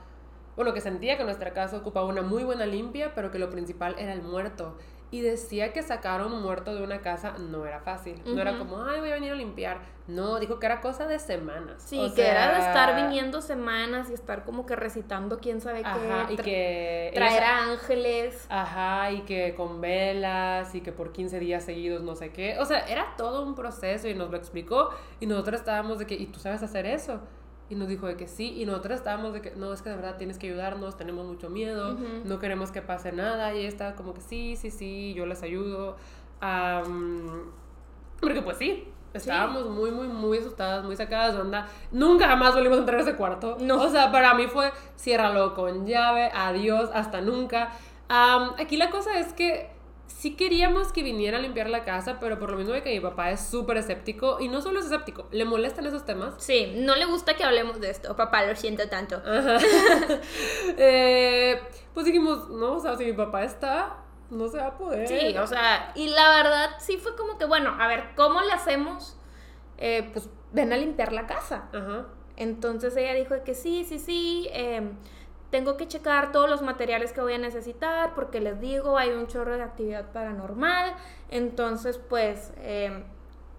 bueno, que sentía que nuestra casa ocupaba una muy buena limpia, pero que lo principal era el muerto. Y decía que sacar a un muerto de una casa no era fácil. No era como, ay, voy a venir a limpiar. No, dijo que era cosa de semanas. Sí, O que era de estar viniendo semanas y estar como que recitando quién sabe Ajá, qué, y que... traer a ángeles. Ajá, y que con velas y que por 15 días seguidos no sé qué. O sea, era todo un proceso y nos lo explicó y nosotros estábamos de que, ¿y tú sabes hacer eso? Y nos dijo de que sí, y nosotros estábamos de que, no, es que de verdad tienes que ayudarnos, tenemos mucho miedo, no queremos que pase nada. Y ella estaba como que sí, sí, sí, yo les ayudo. Porque pues sí, estábamos muy, muy, muy asustadas, muy sacadas de onda. Nunca jamás volvimos a entrar a ese cuarto. No. O sea, para mí fue ciérralo con llave, adiós, hasta nunca. Aquí la cosa es que sí queríamos que viniera a limpiar la casa, pero por lo mismo de que mi papá es súper escéptico, y no solo es escéptico, le molestan esos temas. Sí, no le gusta que hablemos de esto, papá, lo siento tanto. Ajá. (laughs) Eh, pues dijimos, no, o sea, si mi papá está, no se va a poder. Sí, o sea, y la verdad sí fue como que, bueno, a ver, ¿cómo le hacemos? Eh, pues ven a limpiar la casa. Ajá. Entonces ella dijo que sí, sí, sí, em, tengo que checar todos los materiales que voy a necesitar porque les digo, hay un chorro de actividad paranormal. Entonces, pues, em,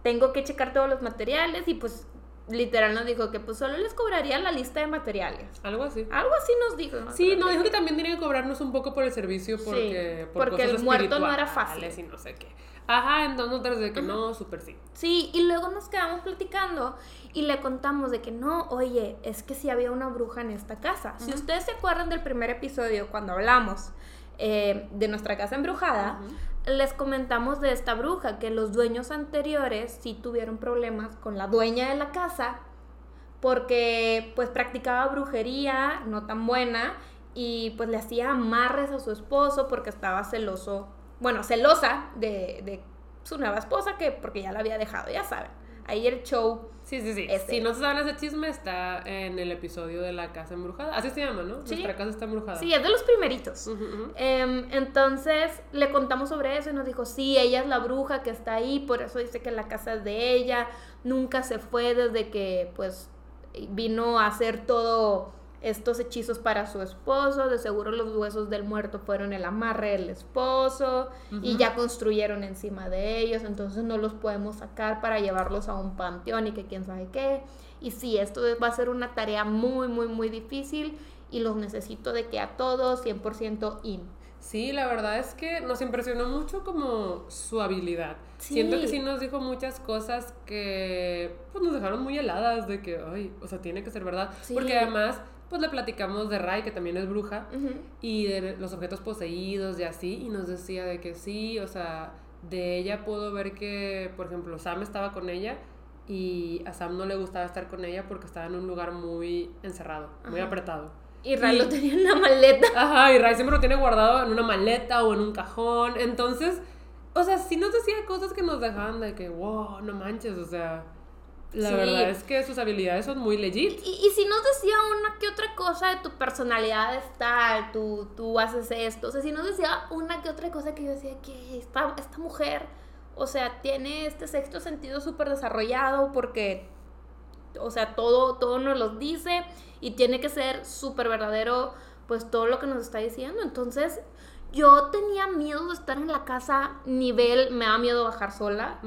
tengo que checar todos los materiales y pues literal nos dijo que pues solo les cobraría la lista de materiales. Algo así. Algo así nos dijo. ¿no? Sí, Creo no, que- dijo que también tenía que cobrarnos un poco por el servicio porque, Sí, por porque cosas el muerto no era fácil. Y no sé qué. Ajá, entonces nosotros de que no, súper sí. Sí, y luego nos quedamos platicando y le contamos de que no, oye, es que sí había una bruja en esta casa. Si ustedes se acuerdan del primer episodio cuando hablamos eh, de nuestra casa embrujada, les comentamos de esta bruja, que los dueños anteriores sí tuvieron problemas con la dueña de la casa porque pues practicaba brujería no tan buena y pues le hacía amarres a su esposo porque estaba celoso, bueno, celosa de, de su nueva esposa que porque ya la había dejado, ya saben. Ahí el show. Sí, sí, sí. Este. Si no se saben ese chisme, está en el episodio de la casa embrujada. Así se llama, ¿no? Sí. Nuestra casa está embrujada. Sí, es de los primeritos. Em, entonces le contamos sobre eso y nos dijo, sí, ella es la bruja que está ahí, por eso dice que la casa es de ella, nunca se fue desde que pues vino a hacer todo estos hechizos para su esposo, de seguro los huesos del muerto fueron el amarre del esposo y ya construyeron encima de ellos, entonces no los podemos sacar para llevarlos a un panteón y que quién sabe qué. Y sí, esto va a ser una tarea muy, muy, muy difícil y los necesito de que a todos 100% in. Sí, la verdad es que nos impresionó mucho como su habilidad. Siento que sí nos dijo muchas cosas que pues, nos dejaron muy heladas de que, ay, o sea, tiene que ser verdad. Porque además, pues le platicamos de Rai, que también es bruja, y de los objetos poseídos y así, y nos decía de que sí, o sea, de ella puedo ver que, por ejemplo, Sam estaba con ella y a Sam no le gustaba estar con ella porque estaba en un lugar muy encerrado, muy apretado. Y Ray lo tenía en una maleta. Ajá, y Ray siempre lo tiene guardado en una maleta o en un cajón. Entonces, o sea, sí nos decía cosas que nos dejaban de que, wow, no manches, o sea. La verdad es que sus habilidades son muy legit. Y, y, si nos decía una que otra cosa de tu personalidad es tal, tú, tú haces esto. O sea, si nos decía una que otra cosa que yo decía que esta, esta mujer, o sea, tiene este sexto sentido súper desarrollado porque, o sea, todo, todo nos lo dice y tiene que ser súper verdadero, pues todo lo que nos está diciendo. Entonces, yo tenía miedo de estar en la casa nivel, me da miedo bajar sola,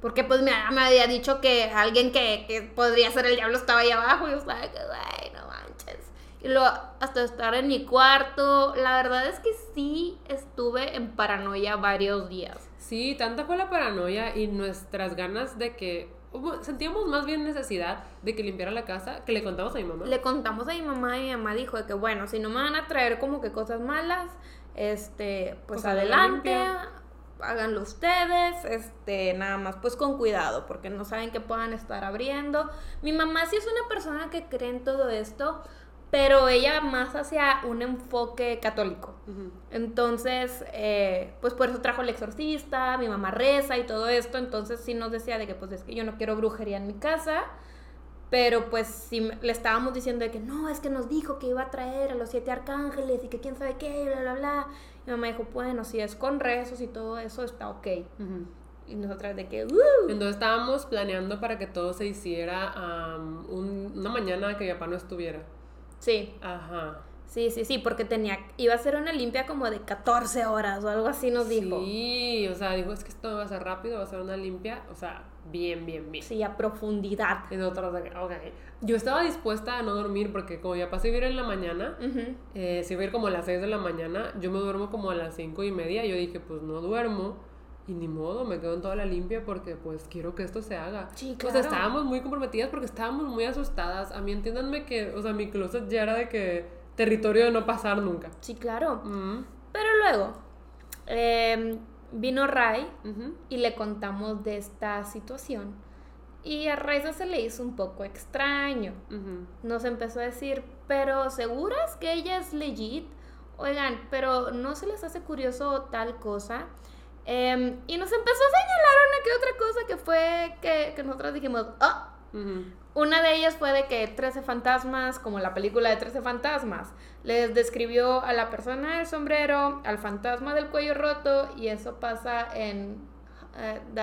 porque pues me, me, había dicho que alguien que, que, podría ser el diablo estaba ahí abajo y yo estaba que, güey, no manches. Y luego hasta estar en mi cuarto, la verdad es que sí estuve en paranoia varios días. Sí, tanta fue la paranoia y nuestras ganas de que sentíamos más bien necesidad de que limpiara la casa que le contamos a mi mamá. Le contamos a mi mamá y mi mamá dijo de que bueno, si no me van a traer como que cosas malas, este, pues, pues adelante, háganlo ustedes, este, nada más pues con cuidado, porque no saben que puedan estar abriendo. Mi mamá sí es una persona que cree en todo esto, pero ella más hacia un enfoque católico. Entonces, eh, pues por eso trajo el exorcista, mi mamá reza y todo esto, entonces sí nos decía de que pues es que yo no quiero brujería en mi casa, pero pues sí le estábamos diciendo de que no, es que nos dijo que iba a traer a los siete arcángeles y que quién sabe qué, bla, bla, bla. Mi mamá dijo, bueno, si es con rezos y todo eso, está ok. Y nosotras de que, uh". Entonces estábamos planeando para que todo se hiciera una mañana que mi papá no estuviera. Sí. Ajá. Sí, sí, sí, porque tenía, iba a ser una limpia como de 14 horas o algo así nos dijo. Sí, o sea, dijo, es que esto va a ser rápido, va a ser una limpia, o sea, bien, bien, bien. Sí, a profundidad. Y nosotros, ok. Yo estaba dispuesta a no dormir porque como ya pasé a vivir en la mañana, eh, si voy a ir como a las 6 de la mañana, yo me duermo como a las 5 y media, yo dije, pues no duermo y ni modo, me quedo en toda la limpia porque pues quiero que esto se haga. Sí, claro. O sea, estábamos muy comprometidas porque estábamos muy asustadas. A mí entiéndanme que, o sea, mi closet ya era de que territorio de no pasar nunca. Sí, claro. Pero luego em, vino Ray y le contamos de esta situación. Y a Ray se le hizo un poco extraño. Nos empezó a decir, pero ¿seguras que ella es legit? Oigan, pero ¿no se les hace curioso tal cosa? Em, y nos empezó a señalar una que otra cosa que fue que, que nosotros dijimos, oh. Una de ellas fue de que 13 fantasmas, como la película de 13 fantasmas, les describió a la persona del sombrero, al fantasma del cuello roto, y eso pasa en uh, The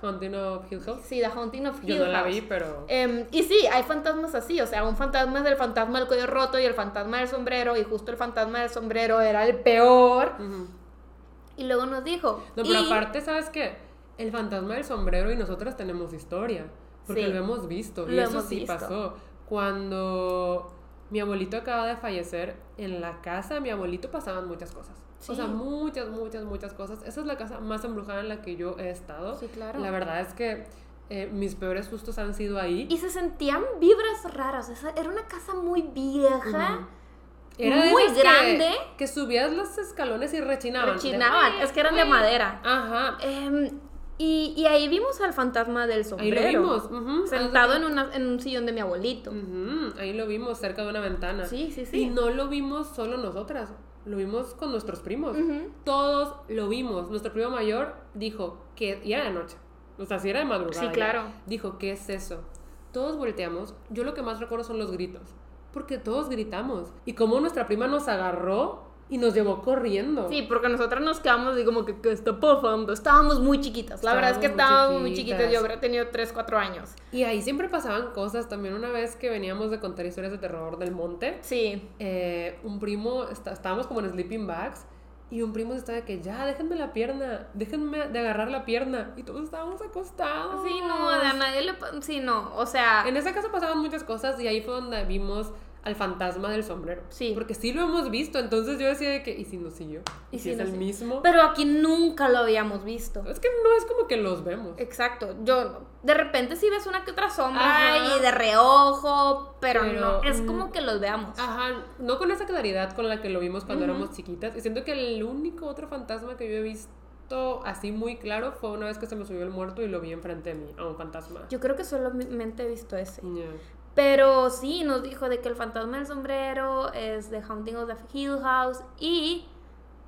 Haunting of Hill House. Sí, The Haunting of Hill Yo no la vi, pero. Um, y sí, hay fantasmas así, o sea, un fantasma es del fantasma del cuello roto y el fantasma del sombrero, y justo el fantasma del sombrero era el peor. Y luego nos dijo. No, pero aparte, ¿sabes qué? El fantasma del sombrero y nosotras tenemos historia. Porque lo hemos visto. y eso sí pasó. Cuando mi abuelito acaba de fallecer, en la casa de mi abuelito pasaban muchas cosas. O sea, muchas, muchas, muchas cosas. Esa es la casa más embrujada en la que yo he estado. Sí, claro. La verdad es que eh, mis peores sustos han sido ahí. Y se sentían vibras raras. era una casa muy vieja. Era muy grande. Que, subías los escalones y rechinaban. Rechinaban, es que eran de madera. Ajá. Em, y, y, ahí vimos al fantasma del sombrero. Ahí lo vimos. Sentado en, una, en, un sillón de mi abuelito. Ahí lo vimos cerca de una ventana. Sí, sí, sí. Y no lo vimos solo nosotras. Lo vimos con nuestros primos. Todos lo vimos. Nuestro primo mayor dijo que. Y era de noche. O sea, si era de madrugada. Sí, claro. dijo, ¿qué es eso? Todos volteamos. Yo lo que más recuerdo son los gritos porque todos gritamos. Y como nuestra prima nos agarró y nos llevó corriendo. Sí, porque nosotras nos quedamos y como que, ¿qué está pasando? Estábamos muy chiquitas. La verdad es que Estábamos muy estábamos muy chiquitas. chiquitas. Yo habría tenido 3, 4 años. Y ahí siempre pasaban cosas. También una vez que veníamos de contar historias de terror del monte, Sí. eh, un primo, está- estábamos como en sleeping bags, y un primo estaba de que ya, déjenme la pierna, déjenme de agarrar la pierna. Y todos estábamos acostados. Sí, no, a nadie le... Sí, no, o sea... En esa casa pasaban muchas cosas y ahí fue donde vimos al fantasma del sombrero. Sí. Porque sí lo hemos visto, entonces yo decía de que, ¿y si no siguió? ¿Y, ¿Y si si es el mismo? Pero aquí nunca lo habíamos visto. Es que no es como que los vemos. Exacto, yo de repente sí ves una que otra sombra Ajá. y de reojo, pero, Pero, no, es como que los veamos. Ajá, no con esa claridad con la que lo vimos cuando éramos chiquitas. Y siento que el único otro fantasma que yo he visto así muy claro fue una vez que se me subió el muerto y lo vi enfrente de mí, a un fantasma. Yo creo que solamente he visto ese. Ya. Pero sí, nos dijo de que el fantasma del sombrero es The Haunting of the Hill House y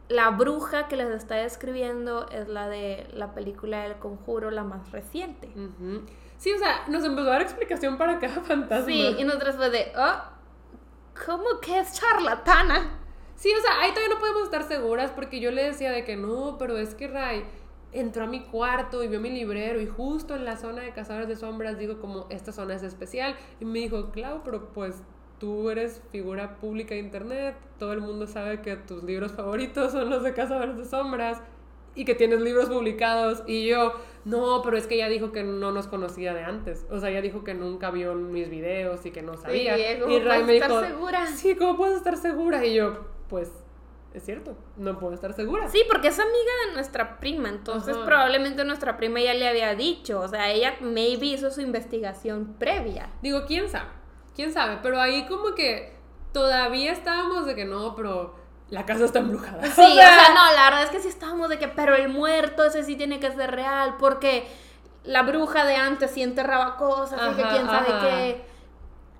la bruja que les está describiendo es la de la película El Conjuro, la más reciente. Sí, o sea, nos empezó a dar explicación para cada fantasma. Sí, y nosotros fue de, oh, ¿cómo que es charlatana? Sí, o sea, ahí todavía no podemos estar seguras porque yo le decía de que no, pero es que Ray entró a mi cuarto y vio mi librero y justo en la zona de cazadores de sombras digo como esta zona es especial y me dijo, claro, pero pues tú eres figura pública de internet, todo el mundo sabe que tus libros favoritos son los de cazadores de sombras y que tienes libros publicados y yo, no, pero es que ella dijo que no nos conocía de antes, o sea, ella dijo que nunca vio mis videos y que no sabía. Sí, ¿cómo y Ray puedes me dijo, segura? Sí, ¿cómo puedo estar segura? Y yo, pues, es cierto, no puedo estar segura. Sí, porque es amiga de nuestra prima, entonces Ajá. probablemente nuestra prima ya le había dicho, o sea, ella maybe hizo su investigación previa. Digo, ¿quién sabe? ¿Quién sabe? Pero ahí como que todavía estábamos de que no, pero la casa está embrujada. Sí, (laughs) o sea, no, la verdad es que sí estábamos de que, pero el muerto ese sí tiene que ser real, porque la bruja de antes sí enterraba cosas, y que Ajá, quién sabe ajá. qué.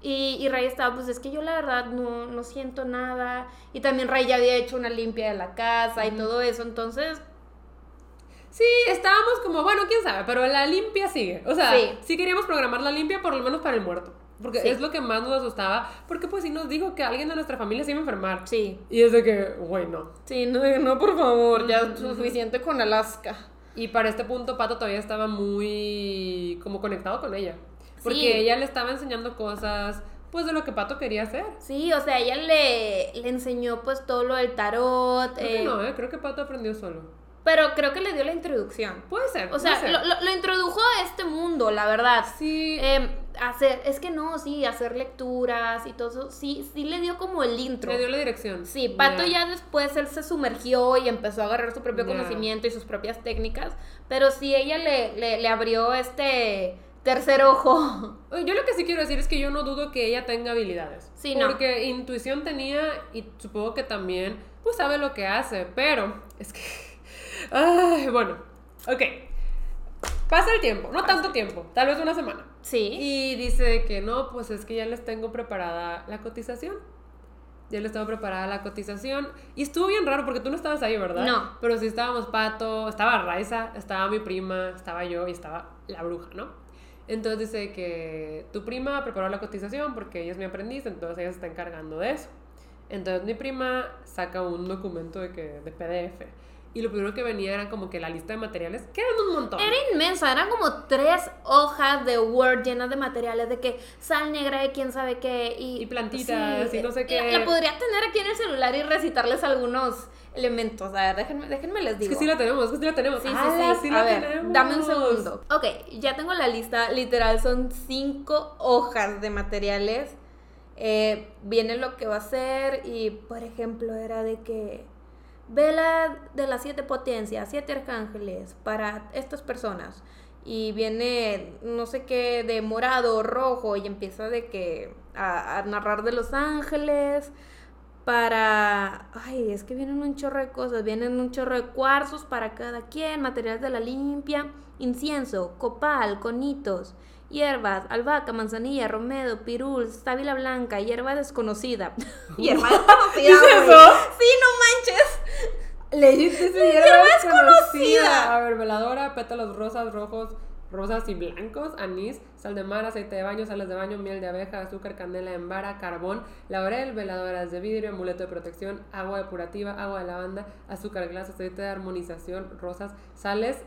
Y, y Ray estaba, pues es que yo la verdad no, no siento nada. Y también Ray ya había hecho una limpia de la casa y todo eso, entonces, Sí, estábamos como, bueno, quién sabe, pero la limpia sigue. O sea, Sí. sí, queríamos programar la limpia por lo menos para el muerto. Porque Sí. es lo que más nos asustaba. Porque pues sí nos dijo que alguien de nuestra familia se iba a enfermar. sí. Y es de que, güey, no. Sí, no, no, por favor, ya suficiente con Alaska. Y para este punto Pato todavía estaba muy como conectado con ella. Porque Sí. ella le estaba enseñando cosas pues de lo que Pato quería hacer. Sí, o sea, ella le, le enseñó pues todo lo del tarot. Creo que eh, no, ¿eh? Creo que Pato aprendió solo. Pero creo que le dio la introducción. Puede ser. O sea, puede ser. lo, lo- lo introdujo a este mundo, la verdad. Sí. Eh, hacer, es que no, sí, hacer lecturas y todo eso, sí, sí le dio como el intro. le dio la dirección. Sí, Pato ya después él se sumergió y empezó a agarrar su propio conocimiento y sus propias técnicas, pero sí ella le, le, le abrió este tercer ojo. Yo lo que sí quiero decir es que yo no dudo que ella tenga habilidades. Sí, no. Porque intuición tenía y supongo que también pues sabe lo que hace, pero es que... (laughs) Ay, bueno, ok. Pasa el tiempo, no tanto tiempo, tal vez una semana. Sí. Y dice que no, pues es que ya les tengo preparada la cotización. Ya les tengo preparada la cotización. Y estuvo bien raro porque tú no estabas ahí, ¿verdad? No. Pero sí estábamos Pato, estaba Raiza, estaba mi prima, estaba yo y estaba la bruja, ¿no? Entonces dice que tu prima preparó la cotización porque ella es mi aprendiz, entonces ella se está encargando de eso. Entonces mi prima saca un documento de, que, de PDF. Y lo primero que venía era como que la lista de materiales, que eran un montón. Era inmensa, eran como tres hojas de Word llenas de materiales, de que sal negra de quién sabe qué y, Y plantitas y no sé qué. La, podría tener aquí en el celular y recitarles algunos elementos. A ver, déjenme, déjenme les Es digo. que sí la tenemos, es que sí la tenemos. Sí, sí, ¡Hala, sí. sí a la ver, tenemos! dame un segundo. Ok, ya tengo la lista. Literal, son cinco hojas de materiales. Eh, viene lo que va a ser y, por ejemplo, era de que vela de las siete potencias, siete arcángeles para estas personas. Y viene no sé qué de morado, rojo y empieza de que a, a narrar de los ángeles para... Ay, es que vienen un chorro de cosas. Vienen un chorro de cuarzos para cada quien, materiales de la limpia, incienso, copal, conitos, hierbas, albahaca, manzanilla, romero, pirul, sábila blanca, hierba desconocida. (laughs) hierba desconocida. Sí, no manches. Legit dice hierba desconocida. A ver, veladora, pétalos rosas, rojos, rosas y blancos, anís, sal de mar, aceite de baño, sales de baño, miel de abeja, azúcar, canela en vara, carbón, laurel, veladoras de vidrio, amuleto de protección, agua depurativa, agua de lavanda, azúcar glas, aceite de armonización, rosas, sales,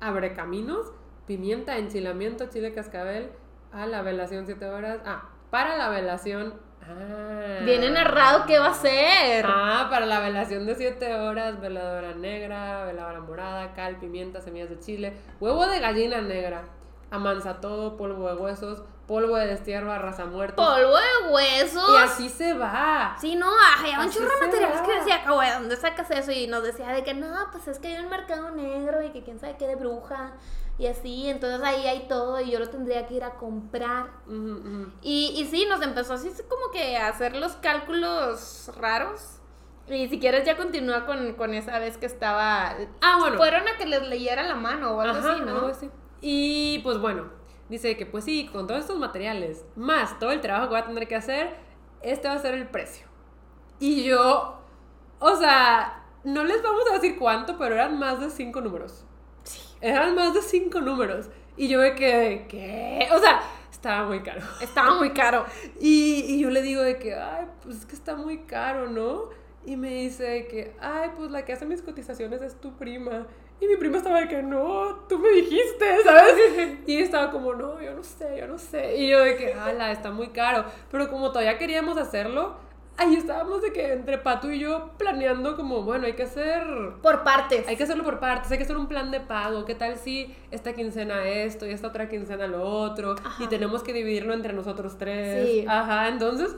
abrecaminos, pimienta, enchilamiento, chile cascabel, a la velación 7 horas, ah, para la velación Ah. Viene narrado qué va a ser. Ah, para la velación de 7 horas, veladora negra, veladora morada, cal, pimienta, semillas de chile, huevo de gallina negra, amansa todo, polvo de huesos, polvo de destierro, raza muerta. Polvo de huesos. Y así se va. Sí, no, había un chorro de materiales que decía, güey, ¿dónde sacas eso? Y nos decía de que no, pues es que hay un mercado negro y que quién sabe qué de bruja y así, entonces ahí hay todo y yo lo tendría que ir a comprar. Y, y sí, nos empezó así como que a hacer los cálculos raros. Y si quieres ya continúa con, con esa vez que estaba... Ah, bueno. Fueron a que les leyera la mano o algo así, ¿no? Y pues bueno, dice que pues sí, con todos estos materiales, más todo el trabajo que va a tener que hacer, este va a ser el precio. Y yo, o sea, no les vamos a decir cuánto, pero eran más de cinco números. Eran más de cinco números. Y yo me quedé, ¿qué? O sea, estaba muy caro. Estaba muy caro. (laughs) y, y, yo le digo de que, ay, pues es que está muy caro, ¿no? Y me dice que, ay, pues la que hace mis cotizaciones es tu prima. Y mi prima estaba de que, no, tú me dijiste, ¿sabes? (laughs) Y estaba como, no, yo no sé, yo no sé. Y yo de que, ala, está muy caro. Pero como todavía queríamos hacerlo, ahí estábamos de que entre Pato y yo planeando como, bueno, hay que hacer... Por partes. Hay que hacerlo por partes, hay que hacer un plan de pago. ¿Qué tal si esta quincena esto y esta otra quincena lo otro? Y tenemos que dividirlo entre nosotros tres. Sí. Ajá, entonces,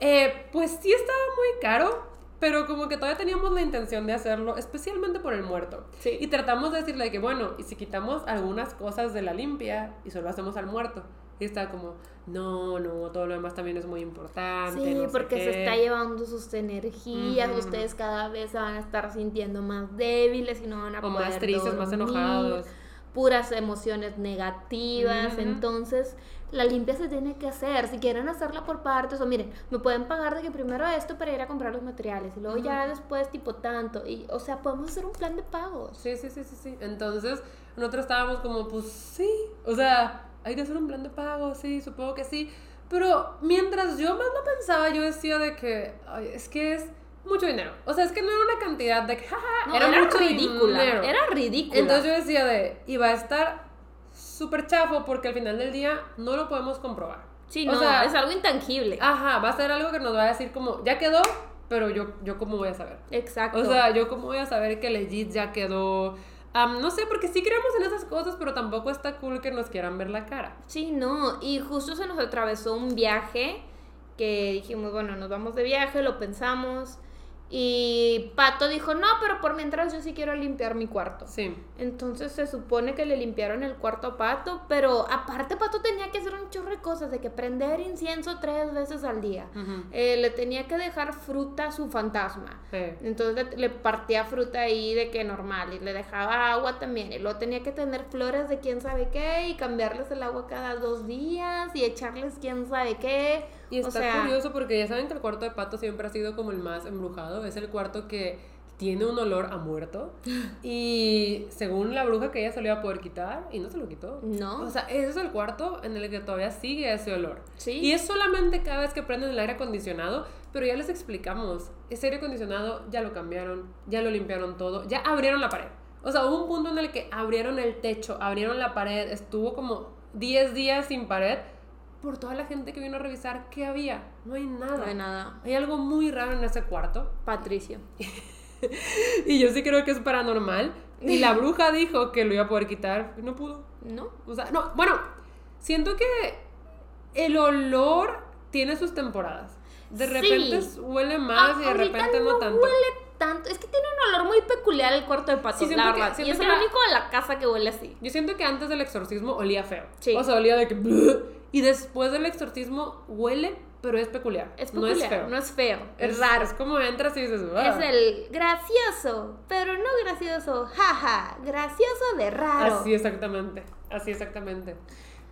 eh, pues sí estaba muy caro, pero como que todavía teníamos la intención de hacerlo, especialmente por el muerto. Sí. Y tratamos de decirle que, bueno, y si quitamos algunas cosas de la limpia y solo hacemos al muerto. Y está como, no, no, todo lo demás también es muy importante. Sí, porque se está llevando sus energías, ustedes cada vez se van a estar sintiendo más débiles y no van a o más tristes, más enojados. Puras emociones negativas, entonces la limpia se tiene que hacer. Si quieren hacerla por partes, o miren, me pueden pagar de que primero esto para ir a comprar los materiales y luego ya después tipo tanto. Y, o sea, podemos hacer un plan de pagos. Sí, sí, sí, sí, sí. Entonces, nosotros estábamos como, pues sí, o sea, hay que hacer un plan de pago, sí, supongo que sí. Pero mientras yo más lo pensaba, yo decía de que, ay, es que es mucho dinero. O sea, es que no era una cantidad de que, jaja, era, mucho ridícula. Era ridícula. Entonces yo decía de, iba a estar súper chafo porque al final del día no lo podemos comprobar. Sí, no, o sea, es algo intangible. Ajá, va a ser algo que nos va a decir como, ya quedó, pero yo, yo cómo voy a saber. Exacto. O sea, yo cómo voy a saber que legit ya quedó no sé, porque sí creemos en esas cosas, pero tampoco está cool que nos quieran ver la cara. Sí, no. Y justo se nos atravesó un viaje que dijimos, bueno, nos vamos de viaje, lo pensamos. Y Pato dijo, no, pero por mientras yo sí quiero limpiar mi cuarto. Sí. Entonces se supone que le limpiaron el cuarto a Pato, pero aparte Pato tenía que hacer un chorro de cosas, de que prender incienso tres veces al día. Eh, le tenía que dejar fruta a su fantasma. Entonces le, partía fruta ahí de que normal, y le dejaba agua también. Y luego tenía que tener flores de quién sabe qué, y cambiarles el agua cada dos días, y echarles quién sabe qué. Y está curioso porque ya saben que el cuarto de Pato siempre ha sido como el más embrujado. Es el cuarto que tiene un olor a muerto. (laughs) Y según la bruja que ella se lo iba a poder quitar, y no se lo quitó. No. O sea, ese es el cuarto en el que todavía sigue ese olor. Sí. Y es solamente cada vez que prenden el aire acondicionado. Pero ya les explicamos. Ese aire acondicionado ya lo cambiaron, ya lo limpiaron todo, ya abrieron la pared. O sea, hubo un punto en el que abrieron el techo, abrieron la pared, estuvo como 10 días sin pared por toda la gente que vino a revisar qué había. No hay nada. No hay nada. Hay algo muy raro en ese cuarto. Patricio. (laughs) y yo sí creo que es paranormal. Y la (laughs) bruja dijo que lo iba a poder quitar. No pudo. No. O sea, no. Bueno, siento que el olor tiene sus temporadas. De repente huele más y de repente no, tanto. Huele tanto. Es que tiene un olor muy peculiar el cuarto de patos, la verdad. y es el único de la casa que huele así. Yo siento que antes del exorcismo olía feo. Sí. O sea, olía de que. (laughs) Y después del exorcismo huele, pero es peculiar. Es peculiar. No es feo. No es, feo, es, raro. Es como entras y dices, Es el gracioso, pero no gracioso, jaja, gracioso de raro. Así exactamente, así exactamente.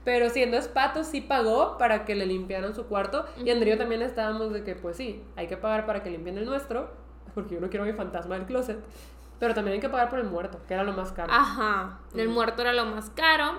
Pero sí, entonces Pato sí pagó para que le limpiaran su cuarto. Y Andrea también estábamos de que, pues sí, hay que pagar para que limpien el nuestro, porque yo no quiero mi fantasma del closet. Pero también hay que pagar por el muerto, que era lo más caro. Ajá, el muerto era lo más caro.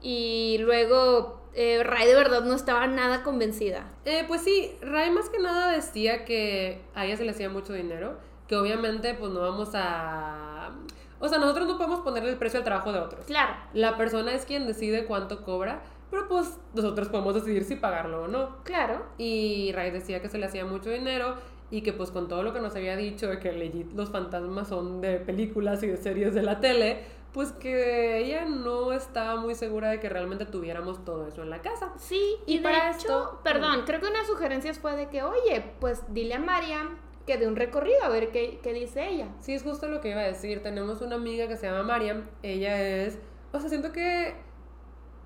Y luego eh, Ray de verdad no estaba nada convencida. Eh, pues sí, Ray más que nada decía que a ella se le hacía mucho dinero, que obviamente pues no vamos a... O sea, nosotros no podemos ponerle el precio al trabajo de otros. Claro. La persona es quien decide cuánto cobra, pero pues nosotros podemos decidir si pagarlo o no. Claro. Y Ray decía que se le hacía mucho dinero y que pues con todo lo que nos había dicho de que legit los fantasmas son de películas y de series de la tele, pues que ella no estaba muy segura de que realmente tuviéramos todo eso en la casa. Sí, y, de para hecho, esto- perdón, creo que una sugerencia fue de que, oye, pues dile a Mariam que dé un recorrido a ver qué, qué dice ella. Sí, es justo lo que iba a decir. Tenemos una amiga que se llama Mariam. Ella es. O sea, siento que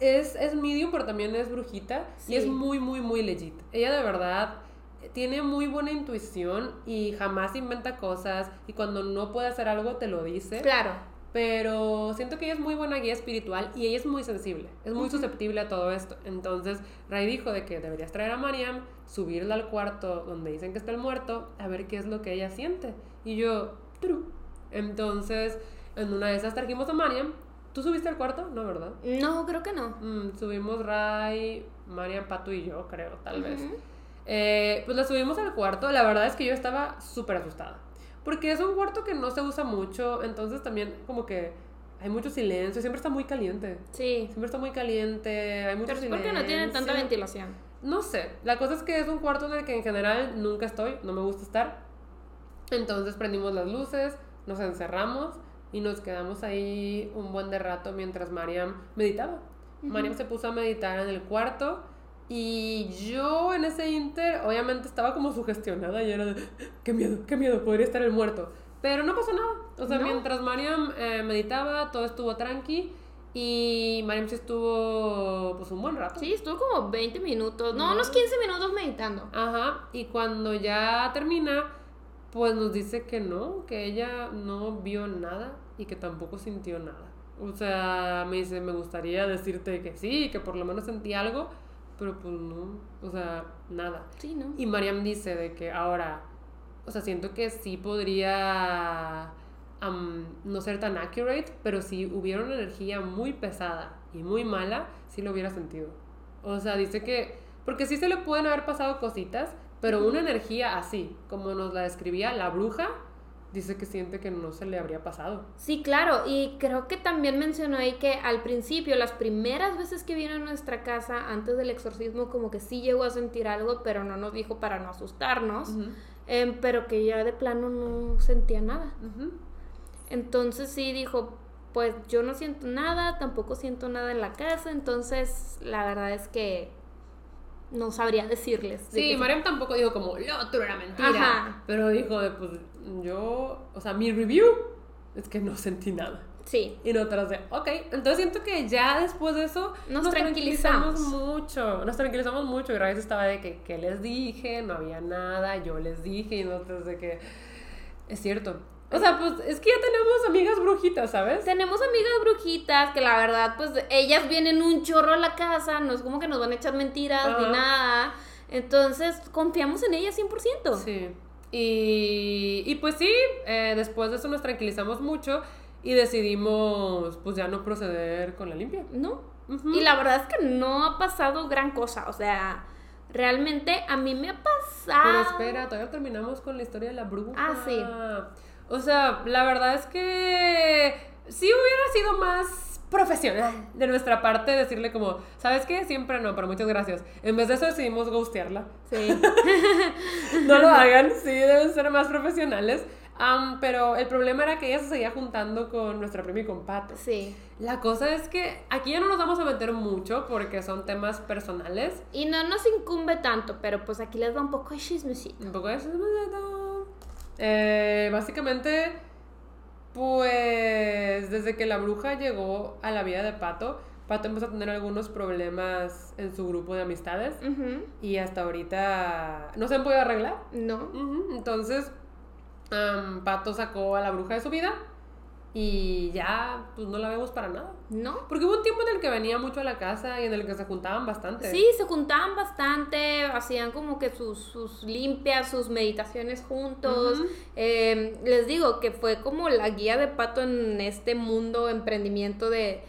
es, es medium, pero también es brujita. Sí. Y es muy, muy, muy legit. Ella de verdad tiene muy buena intuición y jamás inventa cosas. Y cuando no puede hacer algo, te lo dice. Claro. Pero siento que ella es muy buena guía espiritual y ella es muy sensible, es muy susceptible a todo esto. Entonces, Ray dijo de que deberías traer a Mariam, subirla al cuarto donde dicen que está el muerto, a ver qué es lo que ella siente. Y yo, true. Entonces, en una de esas trajimos a Mariam. ¿Tú subiste al cuarto? No, ¿verdad? No, creo que no. Mm, subimos Ray, Mariam, Pato y yo, creo, tal vez. Eh, pues la subimos al cuarto. La verdad es que yo estaba súper asustada. Porque es un cuarto que no se usa mucho. Entonces también como que hay mucho silencio. Siempre está muy caliente. Sí. Siempre está muy caliente. Hay mucho Pero es silencio. porque no tiene tanta ventilación. No sé. La cosa es que es un cuarto en el que en general nunca estoy. No me gusta estar. Entonces prendimos las luces. Nos encerramos. Y nos quedamos ahí un buen de rato mientras Mariam meditaba. Mariam se puso a meditar en el cuarto. Y yo en ese inter, obviamente estaba como sugestionada y era de, qué miedo, qué miedo, podría estar el muerto. Pero no pasó nada. O sea, ¿No? mientras Mariam eh, meditaba, todo estuvo tranqui. Y Mariam sí estuvo pues un buen rato. Sí, estuvo como 20 minutos, no, Ujú. unos 15 minutos meditando. Ajá, y cuando ya termina, pues nos dice que no, que ella no vio nada y que tampoco sintió nada. O sea, me dice, me gustaría decirte que sí, que por lo menos sentí algo, pero pues no, o sea, nada. Sí, ¿no? Y Mariam dice de que ahora, o sea, siento que sí podría am, no ser tan accurate, pero si hubiera una energía muy pesada y muy mala, sí lo hubiera sentido. O sea, dice que, porque sí se le pueden haber pasado cositas, pero una energía así, como nos la describía la bruja, dice que siente que no se le habría pasado. Sí, claro, y creo que también mencionó ahí que al principio, las primeras veces que vino a nuestra casa antes del exorcismo, como que sí llegó a sentir algo, pero no nos dijo para no asustarnos, em, pero que ya de plano no sentía nada. Entonces sí dijo, pues yo no siento nada, tampoco siento nada en la casa, entonces la verdad es que no sabría decirles. de Sí, Mariam tampoco dijo como, lo otro era mentira. Ajá. Pero dijo, de, pues yo, o sea, mi review es que no (laughs) sentí nada. Sí, Y nosotros de, ok, entonces siento que ya después de eso Nos tranquilizamos. mucho, nos tranquilizamos mucho y Raiz estaba de que, ¿qué les dije? No había nada, yo les dije y nosotros de que, es cierto. O sea, pues es que ya tenemos amigas brujitas, ¿sabes? Tenemos amigas brujitas que la verdad, pues ellas vienen un chorro a la casa, no es como que nos van a echar mentiras ni Ajá. nada. Entonces, confiamos en ellas 100%. Sí. Y, y pues sí, eh, después de eso nos tranquilizamos mucho y decidimos pues ya no proceder con la limpia. ¿No? Y la verdad es que no ha pasado gran cosa. O sea, realmente a mí me ha pasado. Pero espera, todavía terminamos con la historia de la bruja. Ah, sí. O sea, la verdad es que sí hubiera sido más profesional de nuestra parte decirle como, ¿sabes qué? Siempre no, pero muchas gracias. En vez de eso decidimos ghostearla. Sí. (laughs) No lo (laughs) hagan, sí, deben ser más profesionales. Am, pero el problema era que ella se seguía juntando con nuestra prima y con Pato. sí. La cosa es que aquí ya no nos vamos a meter mucho porque son temas personales. Y no nos incumbe tanto, pero pues aquí les va un poco de chismecito. Un poco de eh, Básicamente, pues desde que la bruja llegó a la vida de Pato, Pato empezó a tener algunos problemas en su grupo de amistades y hasta ahorita no se han podido arreglar. No. Entonces, Pato sacó a la bruja de su vida y ya pues no la vemos para nada. No. Porque hubo un tiempo en el que venía mucho a la casa y en el que se juntaban bastante. Sí, se juntaban bastante, hacían como que sus, sus limpias, sus meditaciones juntos. Eh, les digo que fue como la guía de Pato en este mundo emprendimiento de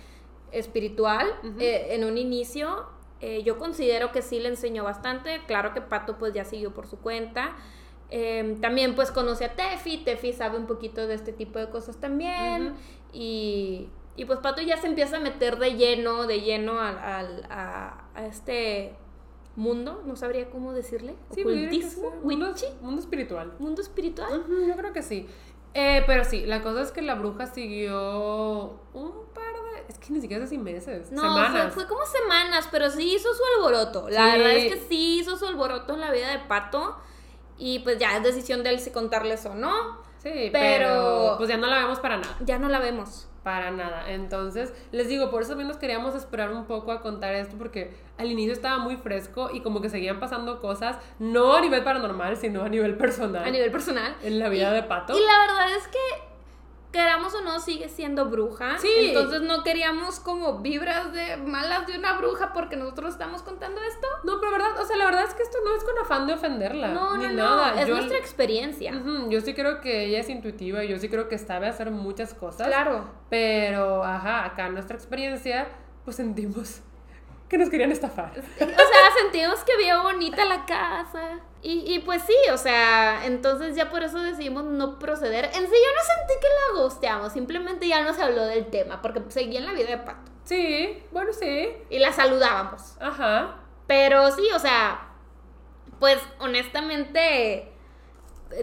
espiritual eh, en un inicio. Eh, yo considero que sí le enseñó bastante. Claro que Pato pues ya siguió por su cuenta. Em, también pues conoce a Tefi. Tefi sabe un poquito de este tipo de cosas también. y, y, pues Pato ya se empieza a meter de lleno, de lleno al, al, a, a este mundo, no sabría cómo decirle. Sí, Ocultismo, mundo, mundo, espiritual. Mundo espiritual. yo creo que sí. Eh, pero sí, la cosa es que la bruja siguió un par de. Es que ni siquiera hace meses. No, semanas. Fue, como semanas, pero sí hizo su alboroto. La verdad es que sí hizo su alboroto en la vida de Pato. Y pues ya es decisión de él si contarles o no. Sí, pero pues ya no la vemos para nada. Ya no la vemos. Para nada. Entonces, les digo, por eso también nos queríamos esperar un poco a contar esto, porque al inicio estaba muy fresco y como que seguían pasando cosas, no a nivel paranormal, sino a nivel personal. A nivel personal. En la vida de Pato. Y la verdad es que queramos o no, sigue siendo bruja. Sí. Entonces no queríamos como vibras de malas de una bruja porque nosotros estamos contando esto. No, pero verdad, o sea, la verdad es que esto no es con afán de ofenderla. No, ni no, nada. Es nuestra experiencia. yo sí creo que ella es intuitiva y yo sí creo que sabe hacer muchas cosas. Claro. Pero, ajá, acá nuestra experiencia, pues sentimos que nos querían estafar. O sea, sentimos que vio bonita la casa. Y, pues sí, o sea, entonces ya por eso decidimos no proceder. En sí, yo no sentí que la gusteamos, simplemente ya no se habló del tema, porque seguía en la vida de Pato. Sí, bueno, sí. Y la saludábamos. Ajá. Pero sí, o sea, pues honestamente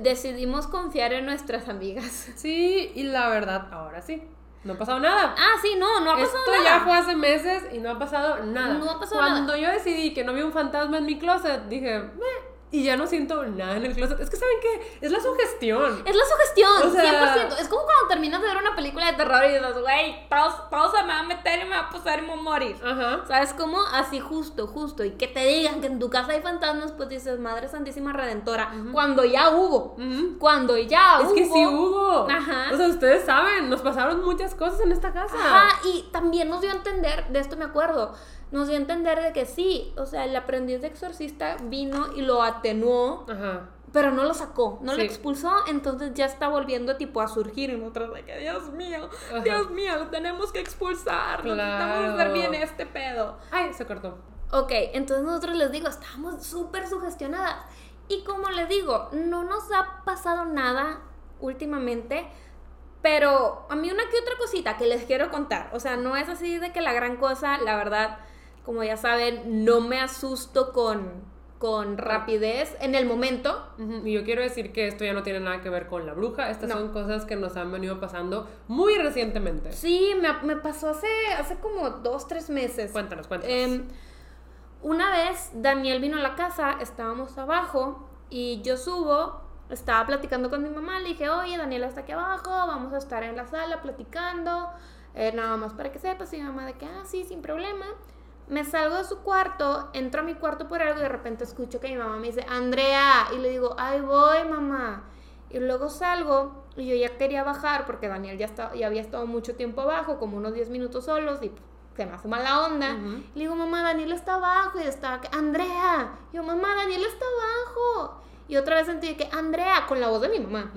decidimos confiar en nuestras amigas. (laughs) Sí, y la verdad, ahora sí. No ha pasado nada. Ah, sí, no, no ha pasado nada. Esto ya fue hace meses y no ha pasado nada. No ha pasado nada. Cuando yo decidí que no vi un fantasma en mi closet, dije, Meh y ya no siento nada en el closet. Es que, ¿saben qué? Es la sugestión. Es la sugestión, 100%. Es como cuando terminas de ver una película de terror y dices, güey, todo, se me va a meter y me va a pasar y me va a morir. Ajá. ¿Sabes cómo? Así justo, justo. Y que te digan que en tu casa hay fantasmas, pues dices, Madre Santísima Redentora. Cuando ya hubo. Cuando ya hubo. Es que sí hubo. Ajá. O sea, ustedes saben, nos pasaron muchas cosas en esta casa. Ajá, y también nos dio a entender, de esto me acuerdo nos dio a entender de que sí, o sea, el aprendiz de exorcista vino y lo atenuó, pero no lo sacó, no lo expulsó, entonces ya está volviendo tipo a surgir en otras de que, Dios mío, Dios mío, lo tenemos que expulsar, claro. necesitamos hacer bien este pedo. Ay, se cortó. Ok, entonces nosotros les digo, estamos súper sugestionadas. Y como les digo, no nos ha pasado nada últimamente, pero a mí una que otra cosita que les quiero contar, o sea, no es así de que la gran cosa, la verdad, como ya saben, no me asusto con, con rapidez en el momento. Y yo quiero decir que esto ya no tiene nada que ver con la bruja. Estas son cosas que nos han venido pasando muy recientemente. Sí, me, pasó hace, hace como dos, tres meses. Cuéntanos, cuéntanos. Em, una vez Daniel vino a la casa, estábamos abajo y yo subo, estaba platicando con mi mamá, le dije, oye, Daniel está aquí abajo, vamos a estar en la sala platicando, eh, nada más para que sepas, y mi mamá de que, ah, sí, sin problema. Me salgo de su cuarto, entro a mi cuarto por algo y de repente escucho que mi mamá me dice, Andrea, y le digo, ahí voy, mamá. Y luego salgo y yo ya quería bajar porque Daniel ya, está, ya había estado mucho tiempo abajo, como unos 10 minutos solos y se me hace mala onda. Le digo, mamá, Daniel está abajo y está, Andrea. Y yo, mamá, Daniel está abajo. Y otra vez sentí que, Andrea, con la voz de mi mamá.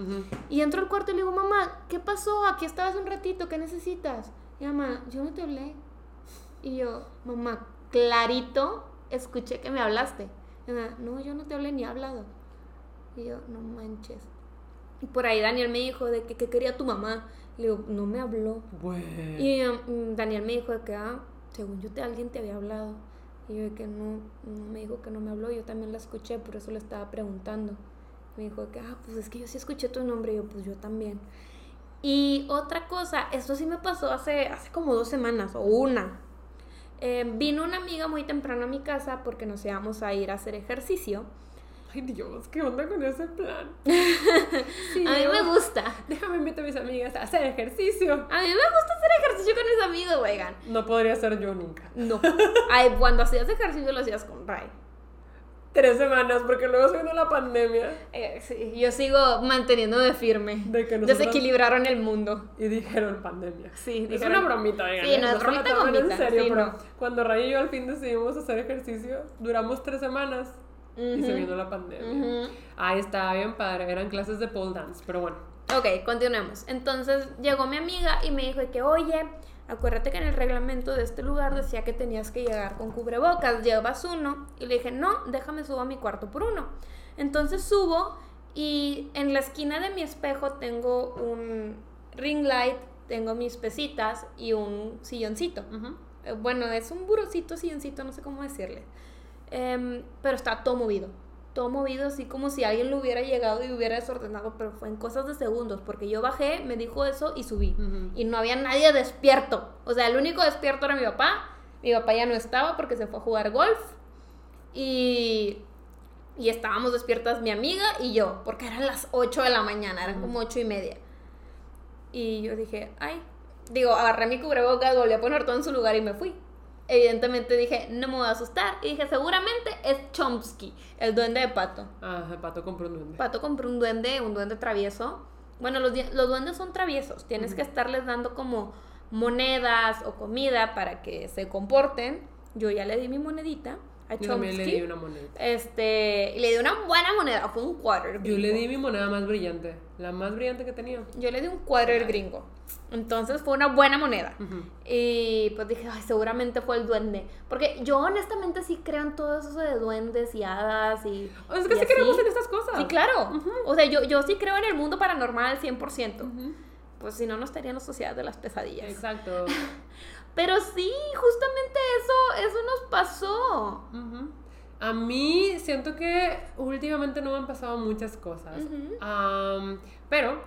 Y entro al cuarto y le digo, mamá, ¿qué pasó? Aquí estabas un ratito, ¿qué necesitas? Y mamá, yo no te hablé. Y yo, mamá, clarito escuché que me hablaste. Y no, yo no te hablé ni he hablado. Y yo, no manches. Y por ahí Daniel me dijo de que, quería tu mamá. Le digo, no me habló. Y um, Daniel me dijo de que, ah, según yo, te, alguien te había hablado. Y yo de que no, no, me dijo que no me habló. Yo también la escuché, por eso le estaba preguntando. Me dijo de que, ah, pues es que yo sí escuché tu nombre. Y yo, pues yo también. Y otra cosa, esto sí me pasó hace, hace como dos semanas, o una, eh, vino una amiga muy temprano a mi casa porque nos íbamos a ir a hacer ejercicio. Ay Dios, ¿qué onda con ese plan? (laughs) a mí me gusta. Déjame invitar a mis amigas a hacer ejercicio. A mí me gusta hacer ejercicio con mis amigos, oigan. No podría ser yo nunca. No. Ay, cuando hacías ejercicio lo hacías con Ray tres semanas, porque luego se vino la pandemia. Eh, sí, yo sigo manteniéndome firme. De que Desequilibraron el mundo. Y dijeron pandemia. Sí, Es una bromita, Sí, no, es bromita En serio, pero cuando Ray y yo al fin decidimos hacer ejercicio, duramos tres semanas. Y se vino la pandemia. Ahí estaba bien padre, eran clases de pole dance, pero bueno. Ok, continuemos. Entonces llegó mi amiga y me dijo que, oye, acuérdate que en el reglamento de este lugar decía que tenías que llegar con cubrebocas, llevas uno. Y le dije, no, déjame subo a mi cuarto por uno. Entonces subo y en la esquina de mi espejo tengo un ring light, tengo mis pesitas y un silloncito. Eh, bueno, es un burocito, silloncito, no sé cómo decirle. Em, pero está todo movido. Todo movido, así como si alguien lo hubiera llegado y hubiera desordenado, pero fue en cosas de segundos, porque yo bajé, me dijo eso y subí. Y no había nadie despierto. O sea, el único despierto era mi papá. Mi papá ya no estaba porque se fue a jugar golf. Y, y estábamos despiertas mi amiga y yo, porque eran las 8 de la mañana, eran como 8 y media. Y yo dije, ay, digo, agarré mi cubrebocas, volví a poner todo en su lugar y me fui. Evidentemente dije, no me voy a asustar. Y dije, seguramente es Chomsky, el duende de Pato. Ah, Pato compró un duende. Pato compró un duende, un duende travieso. Bueno, los, los duendes son traviesos. Tienes que estarles dando como monedas o comida para que se comporten. Yo ya le di mi monedita Yo también le di una moneda. Este, y le di una buena moneda, fue un quarter. Yo le di mi moneda más brillante, la más brillante que tenía. Yo le di un quarter gringo. Entonces fue una buena moneda. Y pues dije, ay, seguramente fue el duende. Porque yo honestamente sí creo en todo eso de duendes y hadas y. O es que sí creemos en estas cosas. Sí, claro. O sea, yo, yo sí creo en el mundo paranormal al 100%. Pues si no, no estaría en la sociedad de las pesadillas. Exacto. (laughs) Pero sí, justamente eso, eso nos pasó. A mí siento que últimamente no me han pasado muchas cosas. pero,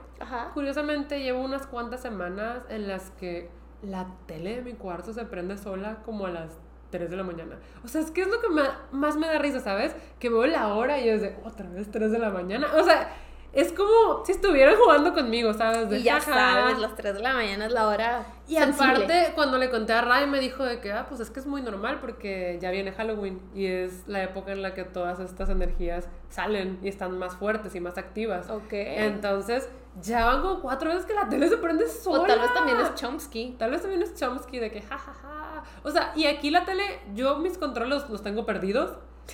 curiosamente, llevo unas cuantas semanas en las que la tele de mi cuarto se prende sola como a las 3 de la mañana. O sea, es que es lo que más me da risa, ¿sabes? Que veo la hora y es de otra vez 3 de la mañana. O sea, es como si estuvieran jugando conmigo, ¿sabes? De, y ya sabes, las 3 de la mañana es la hora. Y aparte, cuando le conté a Ray, me dijo de que, ah, pues es que es muy normal porque ya viene Halloween y es la época en la que todas estas energías salen y están más fuertes y más activas. Ok. Entonces, ya van como cuatro veces que la tele se prende sola. O tal vez también es Chomsky. Tal vez también es Chomsky de que, jajaja. O sea, y aquí la tele, yo mis controles los tengo perdidos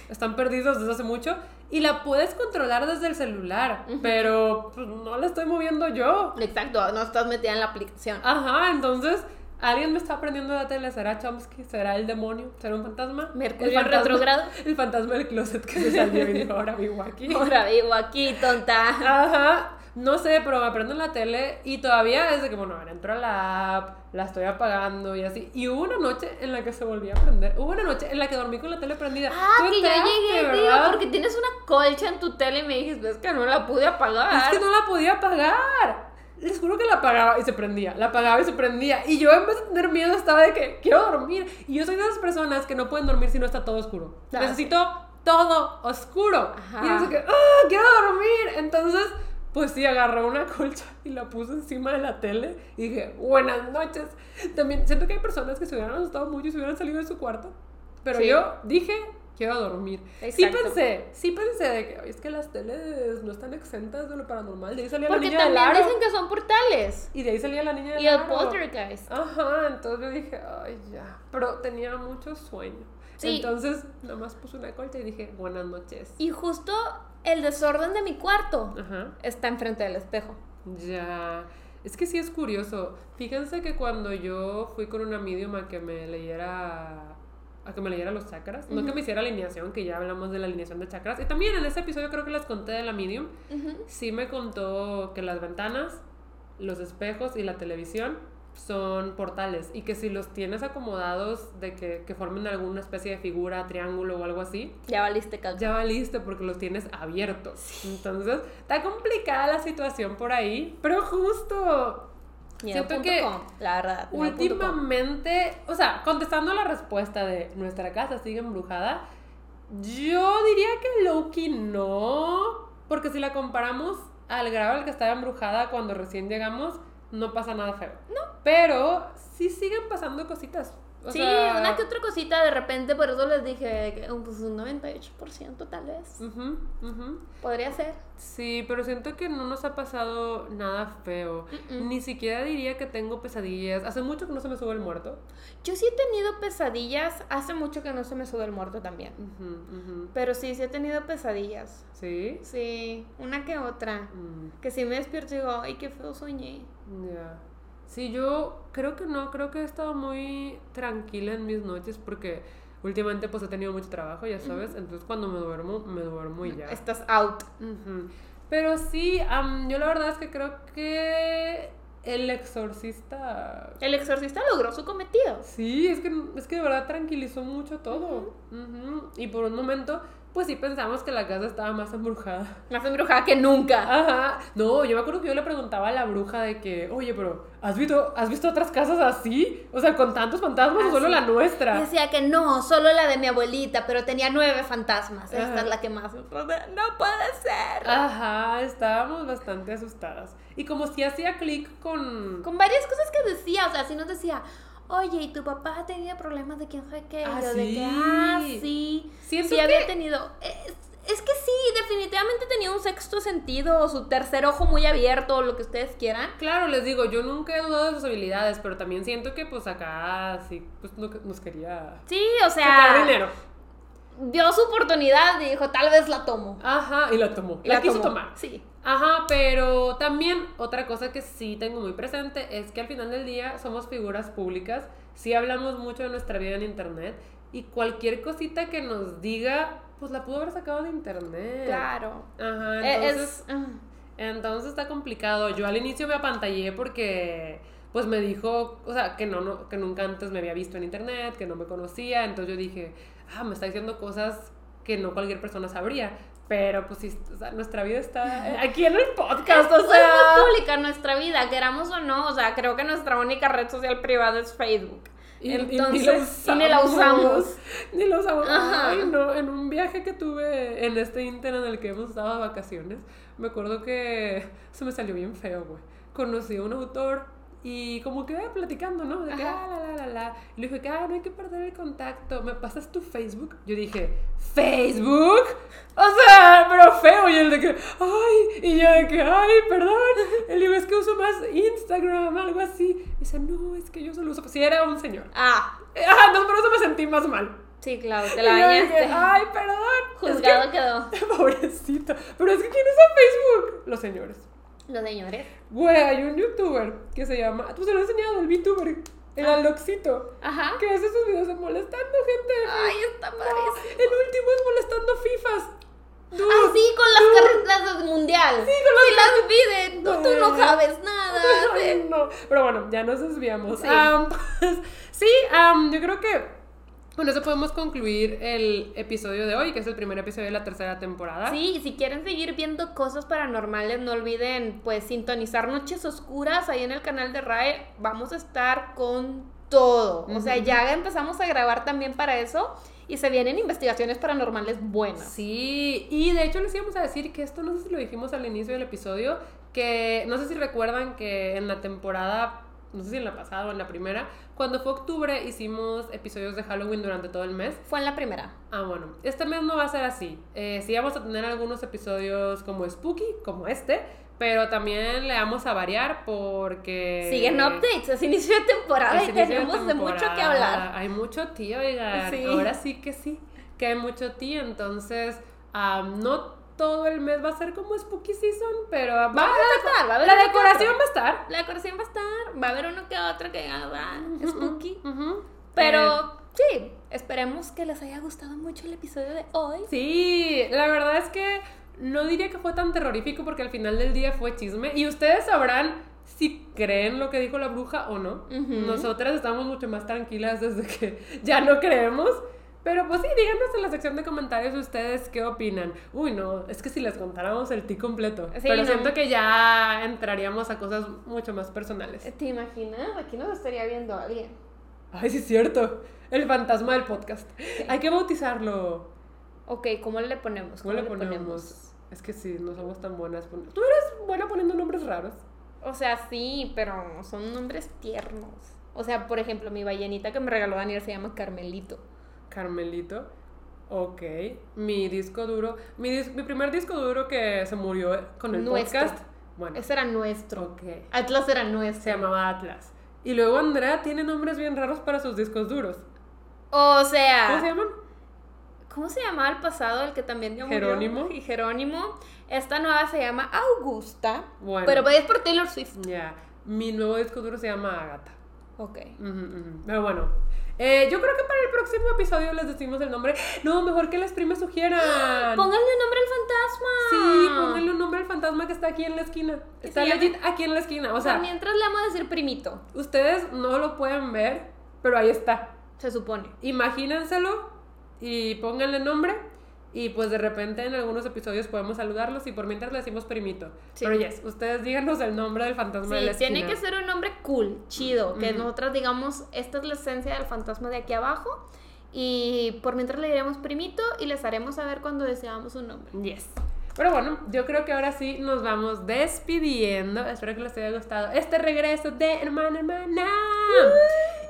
están perdidos desde hace mucho y la puedes controlar desde el celular, pero pues, no la estoy moviendo yo. Exacto, no estás metida en la aplicación. Ajá, entonces alguien me está aprendiendo la tele, será Chomsky, será el demonio, será un fantasma. Mercurio el retrogrado. (laughs) El fantasma del closet que se salió y dijo, ahora vivo aquí. (laughs) Ahora vivo aquí, tonta. Ajá. No sé, pero me aprendo en la tele y todavía desde que, bueno, entro a la app, la estoy apagando y así. Y hubo una noche en la que se volvió a prender. Hubo una noche en la que dormí con la tele prendida. Ah, que yo llegué, tío, porque tienes una colcha en tu tele y me dijiste, es que no la pude apagar. Es que no la podía apagar. Les juro que la apagaba y se prendía, la apagaba y se prendía. Y yo en vez de tener miedo estaba de que quiero dormir. Y yo soy de esas personas que no pueden dormir si no está todo oscuro. Necesito todo oscuro. Y yo que, ¡ah, quiero dormir! Entonces pues sí, agarré una colcha y la puse encima de la tele y dije, buenas noches. También siento que hay personas que se hubieran asustado mucho y se hubieran salido de su cuarto. Pero yo dije, quiero dormir. Sí pensé, sí pensé de que, es que las teles no están exentas de lo paranormal. De ahí salía la niña del aro. dicen que son portales. Y de ahí salía la niña del Y el poltergeist. Ajá, entonces yo dije, ay, ya. Pero tenía mucho sueño. Sí. Entonces, nada más puse una colcha y dije, buenas noches. Y justo el desorden de mi cuarto está enfrente del espejo. Ya. Es que sí es curioso. Fíjense que cuando yo fui con una medium a que me leyera a que me leyera los chakras, no que me hiciera alineación, que ya hablamos de la alineación de chakras. Y también en ese episodio creo que les conté de la medium. Sí me contó que las ventanas, los espejos y la televisión son portales y que si los tienes acomodados de que, que, formen alguna especie de figura, triángulo o algo así, ya valiste Ya valiste porque los tienes abiertos. Entonces, está complicada la situación por ahí, pero justo siento que la verdad, últimamente, o sea, contestando la respuesta de nuestra casa sigue embrujada, yo diría que Loki no, porque si la comparamos al grado al que estaba embrujada cuando recién llegamos, no pasa nada feo. No. Pero sí siguen pasando cositas. sí, una que otra cosita de repente, por eso les dije que pues, un 98% tal vez. Podría ser. Sí, pero siento que no nos ha pasado nada feo. Ni siquiera diría que tengo pesadillas. Hace mucho que no se me sube el muerto. Yo sí he tenido pesadillas. Hace mucho que no se me sube el muerto también. Pero sí, sí he tenido pesadillas. ¿Sí? Sí, una que otra. Mm. Que si me despierto y digo, ay, qué feo soñé. Ya. Sí, yo creo que no, creo que he estado muy tranquila en mis noches porque últimamente pues he tenido mucho trabajo, ya sabes, entonces cuando me duermo, me duermo y ya. Estás out. Pero sí, am, yo la verdad es que creo que el exorcista... El exorcista logró su cometido. Sí, es que, es que de verdad tranquilizó mucho todo. Y por un momento, pues sí pensamos que la casa estaba más embrujada. Más embrujada que nunca. Ajá. No, yo me acuerdo que yo le preguntaba a la bruja de que, oye, pero ¿has visto, ¿has visto otras casas así? O sea, con tantos fantasmas o solo la nuestra. Decía que no, solo la de mi abuelita, pero tenía nueve fantasmas. Esta es la que más. No puede ser. Ajá, estábamos bastante asustadas. Y como si hacía clic con... Con varias cosas que decía, o sea, si nos decía, oye, ¿y tu papá ha tenido problemas de quién sabe qué? Ah, de que, ah, sí. Siento sí que- había tenido. Es, es que sí, definitivamente tenía un sexto sentido, o su tercer ojo muy abierto, lo que ustedes quieran. Claro, les digo, yo nunca he dudado de sus habilidades, pero también siento que pues acá sí, pues no- nos quería Sí, o sacar sea, dinero. Dio su oportunidad y dijo, tal vez la tomo. Ajá, y la tomó. Y La, quiso tomó. tomar. Sí. Ajá, pero también otra cosa que sí tengo muy presente es que al final del día somos figuras públicas, sí hablamos mucho de nuestra vida en internet y cualquier cosita que nos diga, pues la pudo haber sacado de internet. Claro. Ajá, Eh, entonces, es. ah. entonces está complicado. Yo al inicio me apantallé porque pues me dijo, o sea, que no, no que nunca antes me había visto en internet, que no me conocía, entonces yo dije, ah, me está diciendo cosas que no cualquier persona sabría. Pero pues sí, o sea, nuestra vida está aquí en el podcast, o Es sea. muy pública nuestra vida, queramos o no. O sea, creo que nuestra única red social privada es Facebook. Y, y Entonces, y ni la usamos. (laughs) Ni la usamos. Ay, no. En un viaje que tuve en este inter en el que hemos estado de vacaciones, me acuerdo que se me salió bien feo, güey. Conocí a un autor y como que platicando, ¿no? De que, ah, la, la, la, la. Y le dije que, ah, no hay que perder el contacto. ¿Me pasas tu Facebook? Yo dije, ¿Facebook? O sea, pero feo. Y él de que, ay. Y yo de que, ay, perdón. Él digo, es que uso más Instagram, algo así. Y dice, no, es que yo solo uso. Si era un señor. Ah, Ah, no, por eso me sentí más mal. sí, claro, te la bañaste. ay, perdón. Juzgado Es quedó. que, (laughs) pobrecito. Pero es que ¿quién usa Facebook? Los señores. Los señores. Güey, hay un youtuber que se llama. Tú se lo he enseñado, el VTuber. El Ah. Aloxito. Ajá. Que hace sus videos de molestando gente. Ay, está No, padrísimo. el último es molestando FIFAs. Dude, Ah, sí, con las dude. carretas del mundial. Sí, con las Sí, las piden. No, tú no sabes nada. Sí. no. Pero bueno, ya nos desviamos. Sí. (laughs) Pues, sí, am, yo creo que con eso podemos concluir el episodio de hoy, que es el primer episodio de la tercera temporada. Sí, y si quieren seguir viendo cosas paranormales, no olviden pues sintonizar Noches Oscuras ahí en el canal de RAE. Vamos a estar con todo. O sea, ya empezamos a grabar también para eso y se vienen investigaciones paranormales buenas. Sí, y de hecho les íbamos a decir que esto no sé si lo dijimos al inicio del episodio, que no sé si recuerdan que en la temporada, no sé si en la pasada o en la primera, cuando fue octubre hicimos episodios de Halloween durante todo el mes. Fue en la primera. Ah, bueno, este mes no va a ser así. Eh, sí vamos a tener algunos episodios como spooky, como este, pero también le vamos a variar porque... Siguen updates, es inicio de temporada y tenemos de mucho que temporada. hablar. Hay mucho tío, oigan. Sí. Ahora sí que sí, que hay mucho tío. Entonces, am, no todo el mes va a ser como Spooky Season, pero va, Vamos a estar, va a haber la decoración va a estar. La decoración va a estar, va a haber uno que otro que haga spooky. Ujú. Eh, Pero sí, esperemos que les haya gustado mucho el episodio de hoy. Sí, la verdad es que no diría que fue tan terrorífico porque al final del día fue chisme. Y ustedes sabrán si creen lo que dijo la bruja o no. Ujú. Nosotras estamos mucho más tranquilas desde que (laughs) ya no creemos. Pero pues sí, díganos en la sección de comentarios ustedes qué opinan. Uy, no, es que si les contáramos el ti completo. Sí, pero no. siento que ya entraríamos a cosas mucho más personales. ¿Te imaginas? Aquí nos estaría viendo alguien. Ay, sí es cierto. El fantasma del podcast. Hay que bautizarlo. Ok, ¿cómo le ponemos? ¿Cómo le ponemos? Es que sí, no somos tan buenas. pon- Tú eres buena poniendo nombres raros. O sea, sí, pero son nombres tiernos. O sea, por ejemplo, mi ballenita que me regaló Daniel se llama Carmelito. Carmelito. Ok. Mi disco duro. Mi, dis- mi primer disco duro que se murió con el Nuestro. podcast. Bueno. Ese era nuestro. Ok. Atlas era Se nuestro. llamaba Atlas. Y luego Andrea tiene nombres bien raros para sus discos duros. O sea, ¿Cómo se llaman? ¿cómo se llamaba el pasado? El que también murió? Jerónimo. Y Jerónimo. Esta nueva se llama Augusta. Bueno. Pero es por Taylor Swift. Ya. Mi nuevo disco duro se llama Agatha. Ok. Pero bueno, eh, yo creo que para el próximo episodio les decimos el nombre. No, mejor que las primas sugieran. Pónganle un nombre al fantasma. Sí, pónganle un nombre al fantasma que está aquí en la esquina. Está legit aquí en la esquina. O sea, mientras le vamos a decir primito, ustedes no lo pueden ver, pero ahí está. se supone. Imagínenselo y pónganle nombre. Y pues de repente en algunos episodios podemos saludarlos y por mientras le decimos primito. Sí. Pero yes, ustedes díganos el nombre del fantasma de la Sí, esquina. tiene que ser un nombre cool, chido, que Ujú. nosotras digamos, esta es la esencia del fantasma de aquí abajo. Y por mientras le diremos primito y les haremos saber cuando deseamos un nombre. Yes. Pero bueno, yo creo que ahora sí nos vamos despidiendo. Espero que les haya gustado este regreso de Hermana Hermana.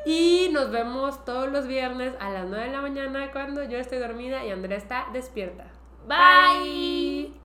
Y nos vemos todos los viernes a las 9 de la mañana cuando yo estoy dormida y Andrea está despierta. Bye.